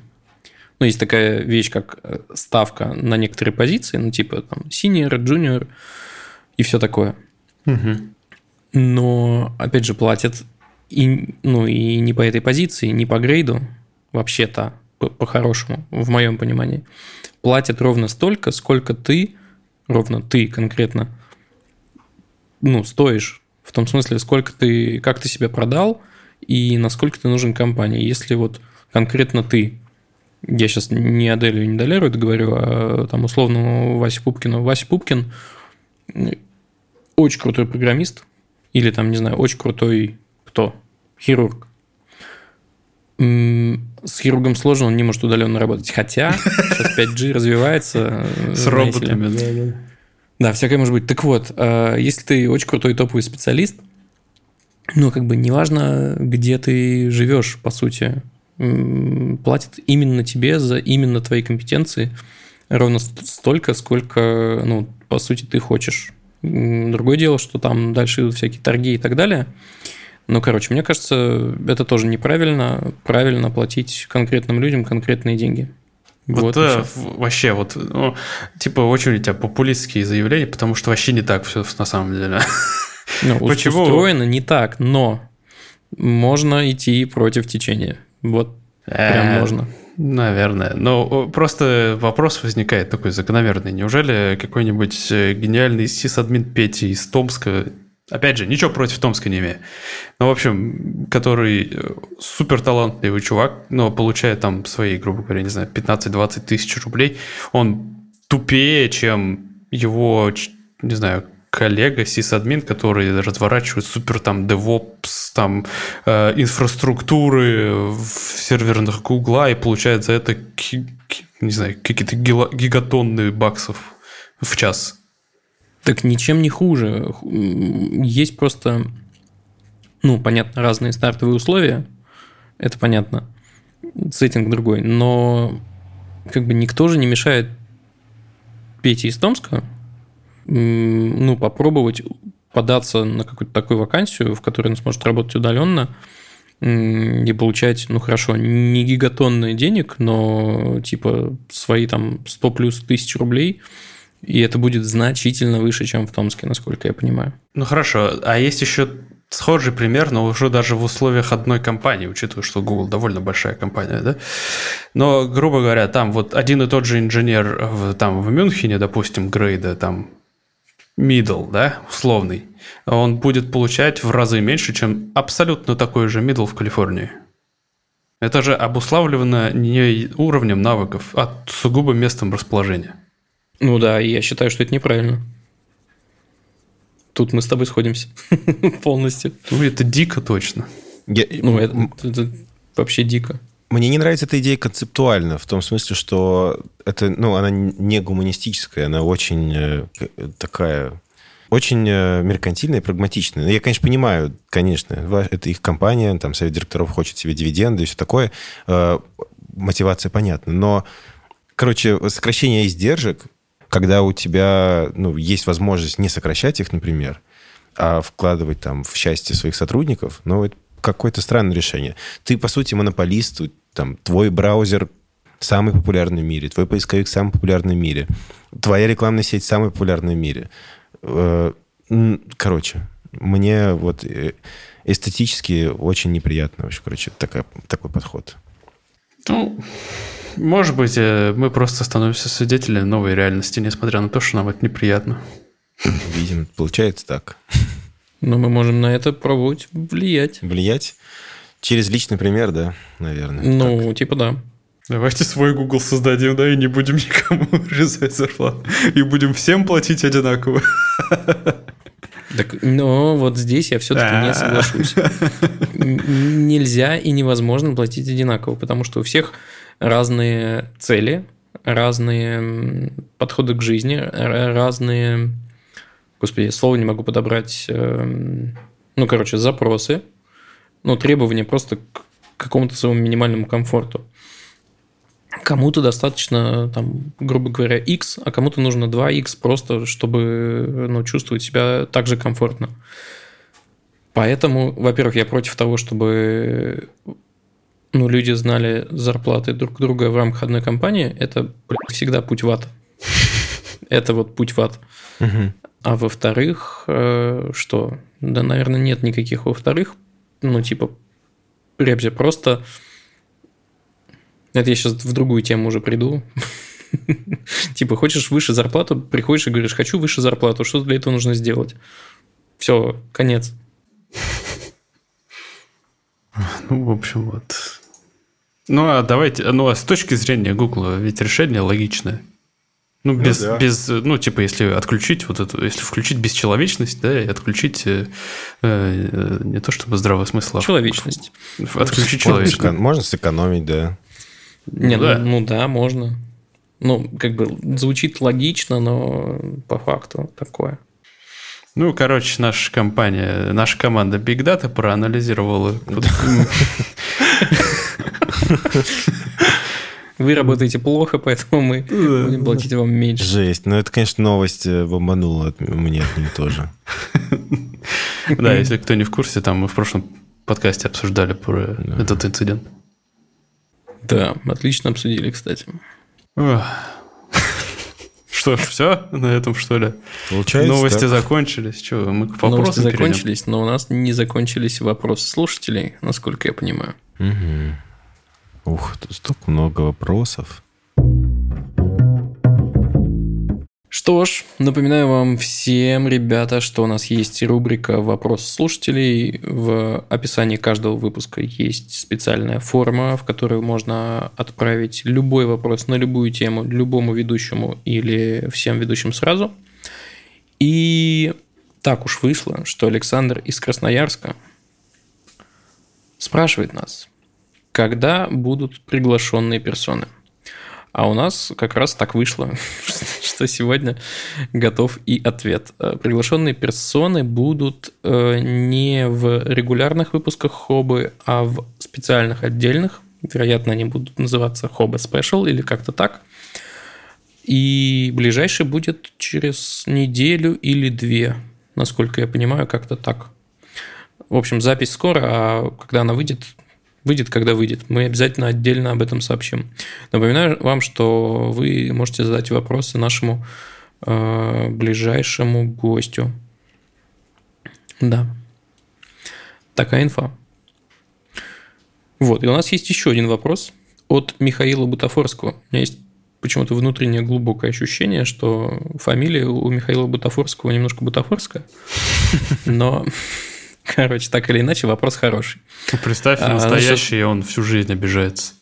ну, есть такая вещь, как э, ставка на некоторые позиции, ну, типа там senior, junior и все такое. Угу. Но, опять же, платят и, ну, и не по этой позиции, не по грейду, вообще-то, по-хорошему, в моем понимании. Платят ровно столько, сколько ты, ровно ты конкретно, ну, стоишь. В том смысле, сколько ты, как ты себя продал и насколько ты нужен компании. Если вот конкретно ты я сейчас не Аделю и не Долеру это говорю, а там условно Вася Пупкину. Вася Пупкин очень крутой программист, или там, не знаю, очень крутой кто? Хирург. С хирургом сложно, он не может удаленно работать. Хотя сейчас 5G развивается. С роботами, да, да. Да, всякое может быть. Так вот, а, если ты очень крутой топовый специалист, ну, как бы неважно, где ты живешь, по сути платят именно тебе за именно твои компетенции ровно столько, сколько, ну, по сути, ты хочешь. Другое дело, что там дальше идут всякие торги и так далее. Но, короче, мне кажется, это тоже неправильно. Правильно платить конкретным людям конкретные деньги. Вот, вот э, вообще, вот, ну, типа, очень у тебя популистские заявления, потому что вообще не так все на самом деле. Ну, [LAUGHS] Почему? Устроено не так, но можно идти против течения. Вот прям э, можно. Наверное. Но просто вопрос возникает такой закономерный. Неужели какой-нибудь э, гениальный сисадмин Пети из Томска, опять же, ничего против Томска не имею, но, в общем, который э, супер талантливый чувак, но получает там свои, грубо говоря, не знаю, 15-20 тысяч рублей, он тупее, чем его, не знаю, коллега, сисадмин, который разворачивает супер там DevOps, там э, инфраструктуры в серверных Гугла и получает за это, не знаю, какие-то гигатонны баксов в час. Так ничем не хуже. Есть просто, ну, понятно, разные стартовые условия, это понятно, сеттинг другой, но как бы никто же не мешает Пете из Томска ну, попробовать податься на какую-то такую вакансию, в которой он сможет работать удаленно и получать, ну хорошо, не гигатонные денег, но типа свои там 100 плюс тысяч рублей, и это будет значительно выше, чем в Томске, насколько я понимаю. Ну хорошо, а есть еще схожий пример, но уже даже в условиях одной компании, учитывая, что Google довольно большая компания, да? Но, грубо говоря, там вот один и тот же инженер в, там в Мюнхене, допустим, грейда, там middle, да, условный, он будет получать в разы меньше, чем абсолютно такой же middle в Калифорнии. Это же обуславливано не уровнем навыков, а сугубо местом расположения. Ну да, я считаю, что это неправильно. Тут мы с тобой сходимся [LAUGHS] полностью. Ну, это дико точно. Я... Ну, это, это вообще дико. Мне не нравится эта идея концептуально, в том смысле, что это, ну, она не гуманистическая, она очень э, такая, очень э, меркантильная и прагматичная. Я, конечно, понимаю, конечно, это их компания, там совет директоров хочет себе дивиденды и все такое, э, мотивация понятна, но, короче, сокращение издержек, когда у тебя, ну, есть возможность не сокращать их, например, а вкладывать там в счастье своих сотрудников, ну, это какое-то странное решение. Ты, по сути, монополист, там, твой браузер самый популярный в мире, твой поисковик самый популярный в мире, твоя рекламная сеть самая популярная в мире. Э, короче, мне вот э, эстетически очень неприятно вообще, короче, такая, такой подход. Ну, может быть, э, мы просто становимся свидетелями новой реальности, несмотря на то, что нам это неприятно. Видимо, получается так. Но мы можем на это пробовать влиять. Влиять? Через личный пример, да, наверное. Ну, так. типа да. Давайте свой Google создадим, да, и не будем никому [LAUGHS] резать зарплату. И будем всем платить одинаково. Так, но вот здесь я все-таки не соглашусь. Нельзя и невозможно платить одинаково, потому что у всех разные цели, разные подходы к жизни, разные господи, слово не могу подобрать, эм, ну, короче, запросы, ну, требования просто к какому-то своему минимальному комфорту. Кому-то достаточно, там, грубо говоря, X, а кому-то нужно 2X просто, чтобы ну, чувствовать себя так же комфортно. Поэтому, во-первых, я против того, чтобы ну, люди знали зарплаты друг друга в рамках одной компании. Это всегда путь в ад. [LAUGHS] Это вот путь в ад. А во-вторых, э, что? Да, наверное, нет никаких во-вторых. Ну, типа, Ребзи, просто... Это я сейчас в другую тему уже приду. [LAUGHS] Типа, хочешь выше зарплату, приходишь и говоришь, хочу выше зарплату, что для этого нужно сделать? Все, конец. [LAUGHS] Ну, в общем, вот. Ну, а давайте, ну, а с точки зрения Google, ведь решение логичное. Ну, ну, без, ну, да. без, ну, типа, если отключить вот эту, если включить бесчеловечность, да, и отключить э, э, не то чтобы здравый смысл, а человечность. Отключить человечность. Можно сэкономить, да. Не, ну, да. ну да, можно. Ну, как бы звучит логично, но по факту такое. Ну, короче, наша компания, наша команда Big Data проанализировала [LAUGHS] Вы работаете плохо, поэтому мы будем платить вам меньше. Жесть. Ну, это, конечно, новость э, бомбанула от меня от них тоже. [LAUGHS] Да, если кто не в курсе, там мы в прошлом подкасте обсуждали про этот инцидент. Да, отлично обсудили, кстати. [LAUGHS] Что ж, все на этом, что ли? Получается, Новости так. закончились. Что, мы к Новости закончились, но у нас не закончились вопросы слушателей, насколько я понимаю. Угу. Ух, тут столько много вопросов. Что ж, напоминаю вам всем, ребята, что у нас есть рубрика «Вопрос слушателей». В описании каждого выпуска есть специальная форма, в которую можно отправить любой вопрос на любую тему любому ведущему или всем ведущим сразу. И так уж вышло, что Александр из Красноярска спрашивает нас – когда будут приглашенные персоны. А у нас как раз так вышло, [LAUGHS] что сегодня готов и ответ. Э, приглашенные персоны будут э, не в регулярных выпусках Хобы, а в специальных отдельных Вероятно, они будут называться Hobo Special или как-то так. И ближайший будет через неделю или две, насколько я понимаю, как-то так. В общем, запись скоро, а когда она выйдет, выйдет, когда выйдет. Мы обязательно отдельно об этом сообщим. Напоминаю вам, что вы можете задать вопросы нашему э, ближайшему гостю. Да. Такая инфа. Вот, и у нас есть еще один вопрос от Михаила Бутафорского. У меня есть почему-то внутреннее глубокое ощущение, что фамилия у Михаила Бутафорского немножко бутафорская, но, короче, так или иначе, вопрос хороший. Ну, представь, а, настоящий, он всю жизнь обижается.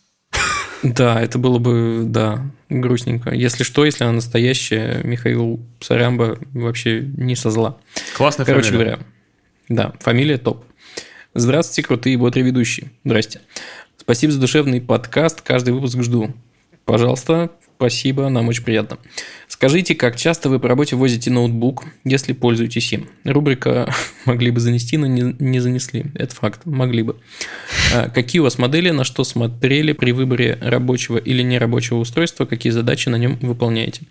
Да, это было бы, да, грустненько. Если что, если она настоящая, Михаил Сарямба вообще не со зла. Классная Короче фамилия. говоря, да, фамилия топ. Здравствуйте, крутые бодрые ведущие. Здрасте. Спасибо за душевный подкаст. Каждый выпуск жду. Пожалуйста, Спасибо, нам очень приятно. Скажите, как часто вы по работе возите ноутбук, если пользуетесь им? Рубрика [LAUGHS] «Могли бы занести, но не, не занесли». Это факт, могли бы. А какие у вас модели, на что смотрели при выборе рабочего или нерабочего устройства, какие задачи на нем выполняете?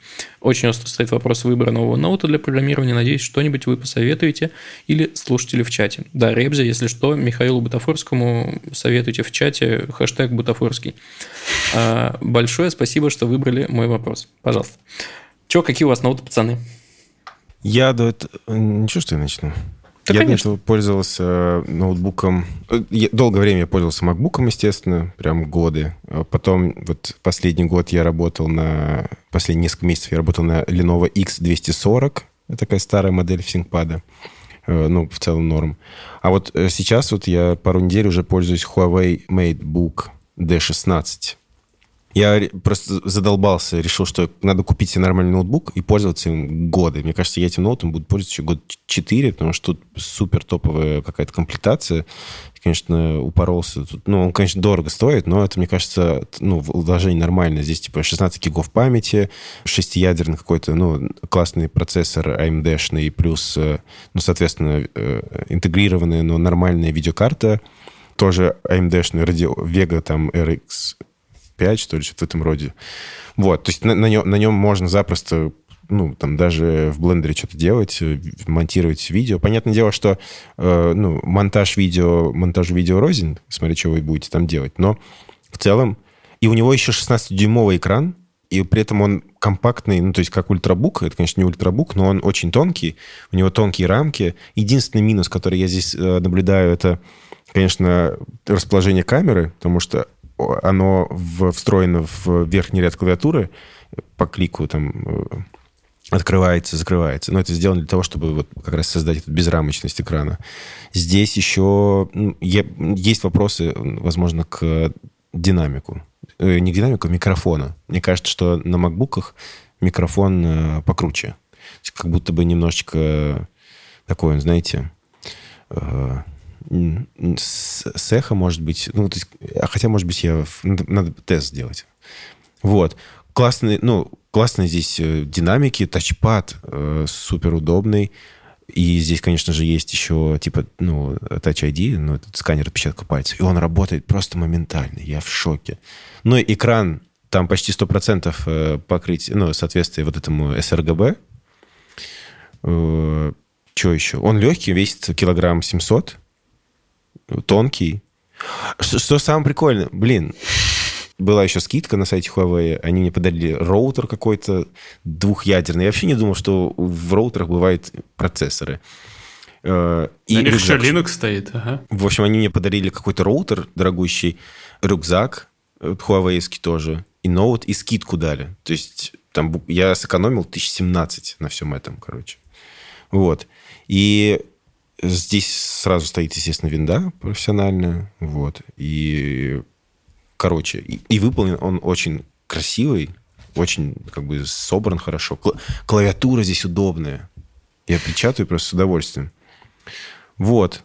Очень остро стоит вопрос выбора нового ноута для программирования. Надеюсь, что-нибудь вы посоветуете или слушатели в чате. Да, Ребзя, если что, Михаилу Бутафорскому советуйте в чате хэштег Бутафорский. А, большое спасибо, что выбрали мой вопрос. Пожалуйста. Че, какие у вас ноуты, пацаны? Я до этого... Ничего, что я начну? Да, я конечно. до этого пользовался э, ноутбуком. Э, я- Долгое время я пользовался макбуком, естественно, прям годы. А Потом вот последний год я работал на... Последние несколько месяцев я работал на Lenovo X240. Это такая старая модель ThinkPad. Э, Ну, в целом норм. А вот э, сейчас вот я пару недель уже пользуюсь Huawei MateBook D16. Я просто задолбался, решил, что надо купить себе нормальный ноутбук и пользоваться им годы. Мне кажется, я этим ноутом буду пользоваться еще год 4, потому что тут супер топовая какая-то комплектация. Конечно, упоролся. Тут, ну, он, конечно, дорого стоит, но это, мне кажется, ну, вложение нормальное. Здесь, типа, 16 гигов памяти, шестиядерный какой-то, ну, классный процессор AMD-шный, плюс, э, ну, соответственно, э, интегрированная, но нормальная видеокарта, тоже AMD-шный, радио, Vega там RX 5, что ли, что-то в этом роде. Вот, то есть на, на, нем, на нем можно запросто, ну, там, даже в блендере что-то делать, э, монтировать видео. Понятное дело, что, э, ну, монтаж видео, монтаж видео рознь, смотря, что вы будете там делать, но в целом... И у него еще 16-дюймовый экран, и при этом он компактный, ну, то есть как ультрабук, это, конечно, не ультрабук, но он очень тонкий, у него тонкие рамки. Единственный минус, который я здесь э, наблюдаю, это, конечно, расположение камеры, потому что оно встроено в верхний ряд клавиатуры, по клику там э, открывается, закрывается. Но это сделано для того, чтобы вот как раз создать эту безрамочность экрана. Здесь еще ну, есть вопросы, возможно, к динамику. Э, Не к динамику, а микрофона. Мне кажется, что на макбуках микрофон э, покруче. Как будто бы немножечко такой, знаете, с, эхо, может быть. Ну, то есть, а хотя, может быть, я... Надо, надо тест сделать. Вот. Классный, ну, классные здесь э, динамики, тачпад э, супер удобный. И здесь, конечно же, есть еще, типа, ну, Touch ID, ну, этот сканер отпечатка пальца. И он работает просто моментально. Я в шоке. Ну, и экран, там почти 100% э, покрытие, ну, соответствие вот этому sRGB. Что еще? Он легкий, весит килограмм 700. Тонкий. Что, что самое прикольное? Блин, была еще скидка на сайте Huawei. Они мне подарили роутер какой-то двухъядерный. Я вообще не думал, что в роутерах бывают процессоры. Э, И у них еще. Linux стоит, ага. В общем, они мне подарили какой-то роутер дорогущий, рюкзак э, Huawei тоже, и ноут, и скидку дали. То есть там я сэкономил 1017 на всем этом, короче. Вот. И здесь сразу стоит, естественно, винда профессиональная. Вот. И, короче, и, и выполнен он очень красивый, очень как бы собран хорошо. Кла- клавиатура здесь удобная. Я печатаю просто с удовольствием. Вот.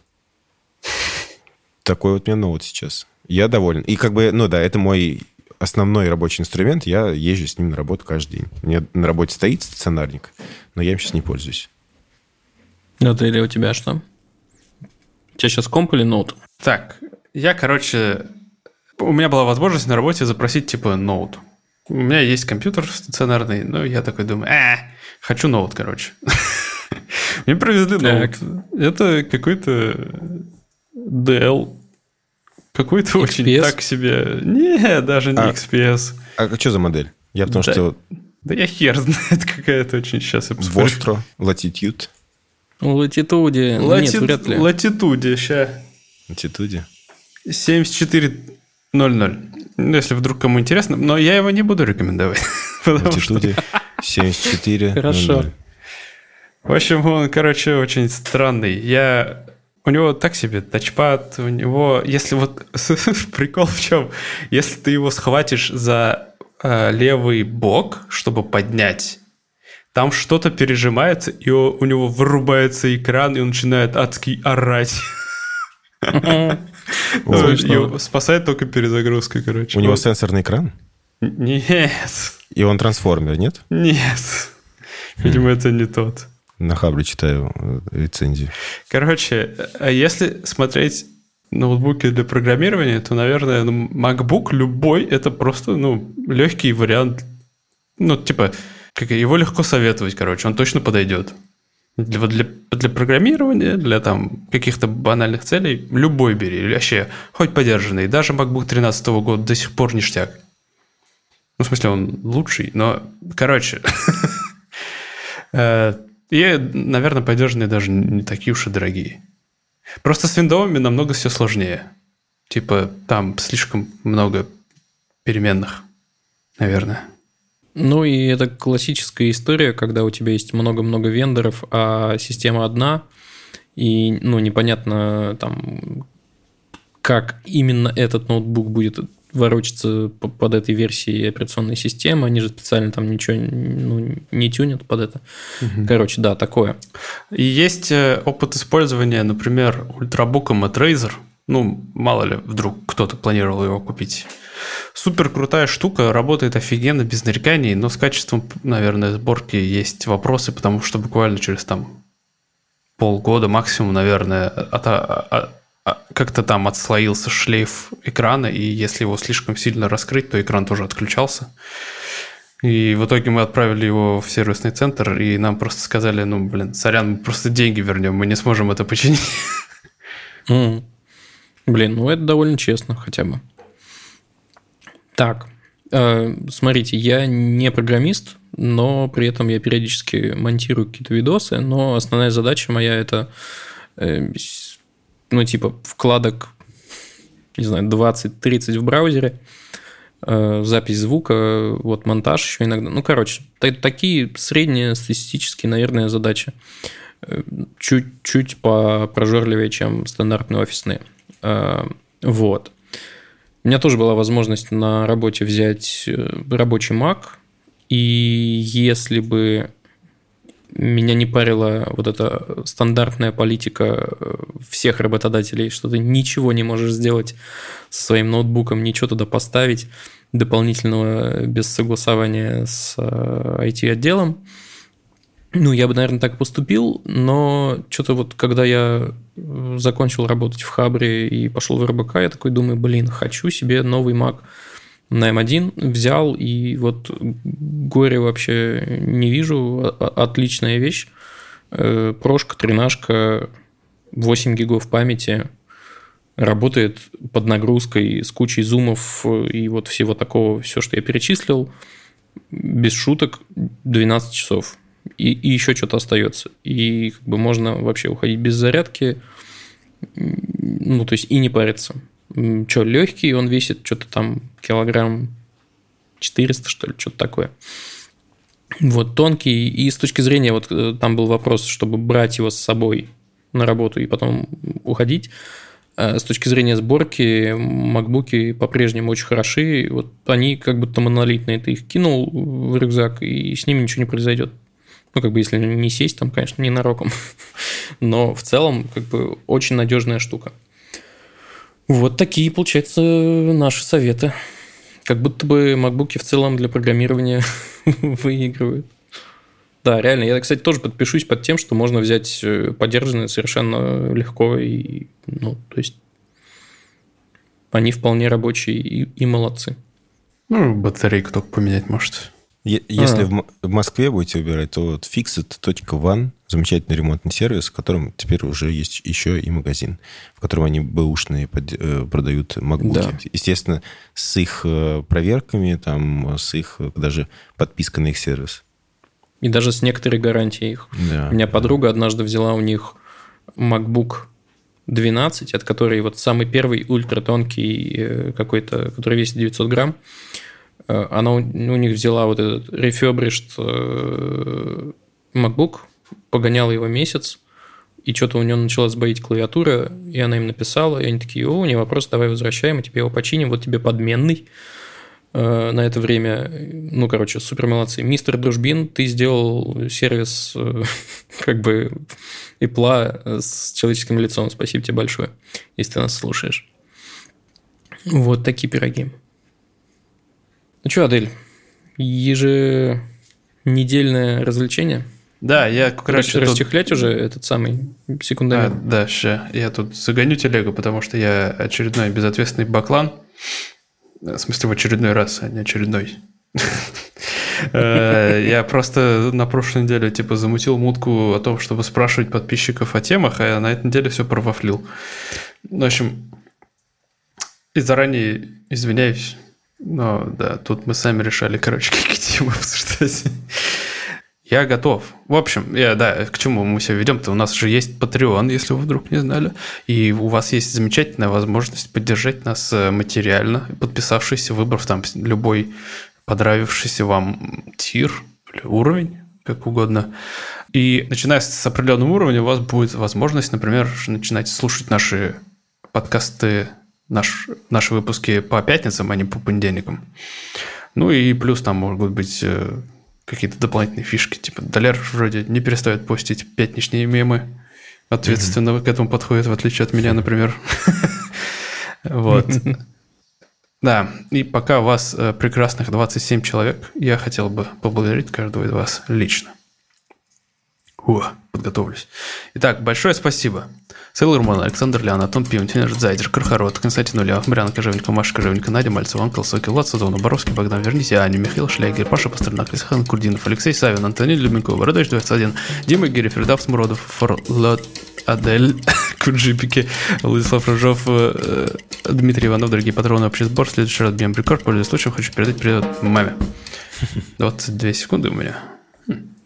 Такой вот у меня ноут сейчас. Я доволен. И как бы, ну да, это мой основной рабочий инструмент. Я езжу с ним на работу каждый день. У меня на работе стоит стационарник, но я им сейчас не пользуюсь. Ну, ты или у тебя что? У тебя сейчас комп или ноут? Так, я, короче, у меня была возможность на работе запросить типа ноут. У меня есть компьютер стационарный, но я такой думаю, а, хочу ноут, короче. [LAUGHS] Мне привезли ноут. Это какой-то DL. Какой-то очень так себе. Не, даже не а, XPS. А что за модель? Я потому что... Да я хер знает, [LAUGHS] какая-то очень сейчас. Vostro, Latitude. Латитуде. Лати... Нет, вряд ли. Латитуде, ща. Латитуде. 7400. Ну, если вдруг кому интересно. Но я его не буду рекомендовать. [LAUGHS] Латитуде 74. Хорошо. В общем, он, короче, очень странный. Я у него так себе тачпад, у него, если вот [LAUGHS] прикол в чем, если ты его схватишь за э, левый бок, чтобы поднять, там что-то пережимается, и у, у него вырубается экран, и он начинает адский орать. [LAUGHS] Спасает только перезагрузка, короче. У него сенсорный экран? Нет. И он трансформер, нет? Нет. Видимо, это не тот. На Хабре читаю э, рецензию. Короче, а если смотреть ноутбуки для программирования, то, наверное, ну, MacBook любой это просто ну, легкий вариант. Ну, типа, как его легко советовать, короче, он точно подойдет. Для, для, для программирования, для там каких-то банальных целей, любой бери, вообще, хоть подержанный. Даже MacBook 13 года до сих пор ништяк. Ну, в смысле, он лучший, но, короче, [LAUGHS] э, и, наверное, поддержанные даже не такие уж и дорогие. Просто с виндовыми намного все сложнее. Типа там слишком много переменных, наверное. Ну и это классическая история, когда у тебя есть много-много вендоров, а система одна, и ну непонятно там, как именно этот ноутбук будет ворочаться под этой версией операционной системы. Они же специально там ничего ну, не тюнят под это. Угу. Короче, да, такое. И есть э, опыт использования, например, ультрабуком от Razer. Ну, мало ли, вдруг кто-то планировал его купить. Супер крутая штука, работает офигенно, без нареканий, но с качеством, наверное, сборки есть вопросы, потому что буквально через там полгода максимум, наверное, от, от, а, как-то там отслоился шлейф экрана, и если его слишком сильно раскрыть, то экран тоже отключался. И в итоге мы отправили его в сервисный центр, и нам просто сказали, ну, блин, сорян, мы просто деньги вернем, мы не сможем это починить. Mm. Блин, ну это довольно честно хотя бы. Так, э, смотрите, я не программист, но при этом я периодически монтирую какие-то видосы, но основная задача моя это э, ну, типа, вкладок, не знаю, 20-30 в браузере, э, запись звука, вот монтаж еще иногда. Ну, короче, такие средние статистические, наверное, задачи. Чуть-чуть попрожорливее, чем стандартные офисные. Вот. У меня тоже была возможность на работе взять рабочий Mac, и если бы меня не парила вот эта стандартная политика э, всех работодателей, что ты ничего не можешь сделать со своим ноутбуком, ничего туда поставить дополнительного без согласования с IT-отделом. Ну, я бы, наверное, так поступил, но что-то вот, когда я э, закончил работать в Хабре и пошел в РБК, я такой думаю, блин, хочу себе новый Mac – на М1 взял, и вот горе вообще не вижу. Отличная вещь. Э, прошка, тренажка, 8 гигов памяти, работает под нагрузкой с кучей зумов и вот всего такого, все, что я перечислил, без шуток 12 часов. И, и еще что-то остается. И как бы можно вообще уходить без зарядки, ну, то есть и не париться. Что, легкий, он весит что-то там килограмм 400, что ли, что-то такое. Вот, тонкий. И с точки зрения, вот э, там был вопрос, чтобы брать его с собой на работу и потом уходить. Э, с точки зрения сборки, макбуки по-прежнему очень хороши. Вот они как будто монолитные. Ты их кинул в рюкзак, и с ними ничего не произойдет. Ну, как бы, если не сесть, там, конечно, не нароком. [LAUGHS] Но в целом, как бы, очень надежная штука. Вот такие, получается, наши советы. Как будто бы макбуки в целом для программирования [LAUGHS] выигрывают. Да, реально. Я, кстати, тоже подпишусь под тем, что можно взять э, поддержанные совершенно легко и, ну, то есть они вполне рабочие и, и молодцы. Ну, батарейку только поменять может. Если а. в, Москве будете выбирать, то вот fixit.one замечательный ремонтный сервис, в котором теперь уже есть еще и магазин, в котором они бэушные э, продают MacBook. Да. Естественно, с их э, проверками, там, с их даже подпиской на их сервис. И даже с некоторой гарантией их. Да. У меня подруга однажды взяла у них MacBook 12, от которой вот самый первый ультратонкий э, какой-то, который весит 900 грамм, Э, она у, них взяла вот этот refurbished э, MacBook, погоняла его месяц, и что-то у нее начала сбоить клавиатура, и она им написала, и они такие, о, не вопрос, давай возвращаем, мы тебе его починим, вот тебе подменный э, на это время. Ну, короче, супер молодцы. Мистер Дружбин, ты сделал сервис [LAUGHS] как бы Ипла с человеческим лицом. Спасибо тебе большое, если ты нас слушаешь. Вот такие пироги. Ну что, Адель, еженедельное развлечение? Да, я как раз... Расчехлять тут... уже этот самый секундомер. А, да, ща. Я тут загоню телегу, потому что я очередной безответственный баклан. В смысле, в очередной раз, а не очередной. [LAUGHS] Э, я просто на прошлой неделе типа замутил мутку о том, чтобы спрашивать подписчиков о темах, а на этой неделе все провафлил. В общем, и заранее извиняюсь ну, да, тут мы сами решали, короче, [LAUGHS] какие темы обсуждать. Я готов. В общем, я, да, к чему мы все ведем-то? У нас же есть Patreon, если вы вдруг не знали. И у вас есть замечательная возможность поддержать нас э, материально, подписавшись, выбрав там любой понравившийся вам тир или уровень, как угодно. И начиная с определенного уровня, у вас будет возможность, например, начинать слушать наши подкасты наш, наши выпуски по пятницам, а не по понедельникам. Ну и плюс там могут быть э, какие-то дополнительные фишки. Типа Доляр вроде не перестает постить пятничные мемы. Ответственно mm-hmm. к этому подходит, в отличие от меня, [LAUGHS] например. [LAUGHS] Вот. Да, и пока вас э, прекрасных 27 человек, я хотел бы поблагодарить каждого из вас лично. О, подготовлюсь. Итак, большое спасибо. Сейлор Мон, Александр Лян, Антон Пимтин, Зайдер, Кархарот, Константин Ульянов, Марьяна Кожевникова, Маша Кожевникова, Надя Мальцева, Анкл Соки, Влад Садовна, Боровский, Богдан Верните, Аня, Михаил Шлягер, Паша Пастернак, Исахан Курдинов, Алексей Савин, Антонин Любенков, Бородович 21, Дима Гирев, Редав Смуродов, Форлот, Адель, [COUGHS] Куджипики, Владислав Рыжов, э, Дмитрий Иванов, дорогие патроны, общий сбор. Следующий раз бьем рекорд. Пользуясь случаем, хочу передать привет маме. [LAUGHS] 22 секунды у меня.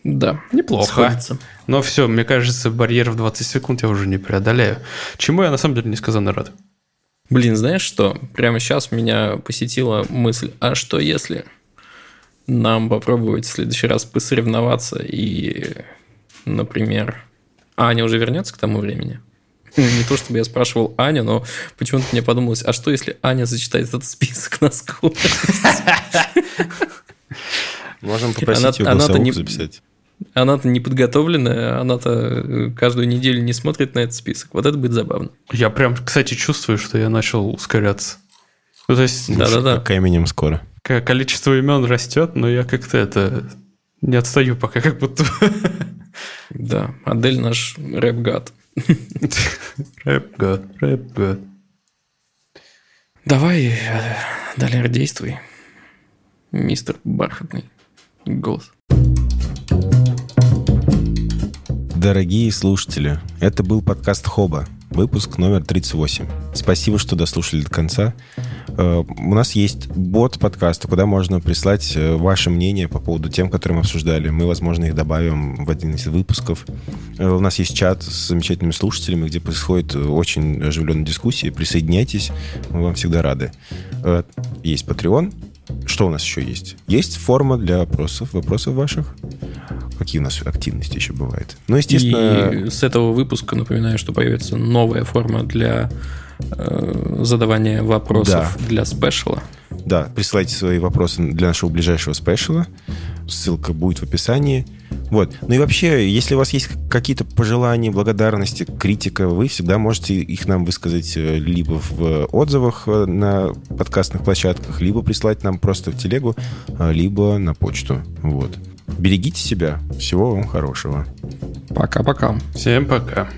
Да. Неплохо. Сходится. Но все, мне кажется, барьер в 20 секунд я уже не преодолею. Чему я на самом деле несказанно рад. Блин, знаешь что? Прямо сейчас меня посетила мысль, а что если нам попробовать в следующий раз посоревноваться и, например, Аня уже вернется к тому времени? Не то, чтобы я спрашивал Аню, но почему-то мне подумалось, а что, если Аня зачитает этот список на скорость? Можем попросить ее голосовуху записать. Она-то не подготовленная, она-то э, каждую неделю не смотрит на этот список. Вот это будет забавно. Я прям, кстати, чувствую, что я начал ускоряться. Ну, то есть... Да-да-да. Как именем скоро. Количество имен растет, но я как-то это... Не отстаю пока, как будто... [LAUGHS] Да, Адель наш рэп-гад. [LAUGHS] Рэп-гад, рэп-гад. Давай, э, Далер, действуй. Мистер Бархатный голос. Дорогие слушатели, это был подкаст Хоба, выпуск номер 38. Спасибо, что дослушали до конца. Э, у нас есть бот подкаста, куда можно прислать э, ваше мнение по поводу тем, которые мы обсуждали. Мы, возможно, их добавим в один из выпусков. Э, у нас есть чат с замечательными слушателями, где происходит очень оживленная дискуссия. Присоединяйтесь, мы вам всегда рады. Есть Patreon, что у нас еще есть? Есть форма для вопросов, вопросов ваших. Какие у нас активности еще бывают? Ну, естественно... И с этого выпуска напоминаю, что появится новая форма для э, задавания вопросов да. для спешала. Да, присылайте свои вопросы для нашего ближайшего спешала. Ссылка будет в описании. Вот. Ну и вообще, если у вас есть какие-то пожелания, благодарности, критика, вы всегда можете их нам высказать э, либо в отзывах э, на подкастных площадках, либо прислать нам просто в телегу, э, либо на почту. Вот. Берегите себя. Всего вам хорошего. Пока-пока. Всем пока.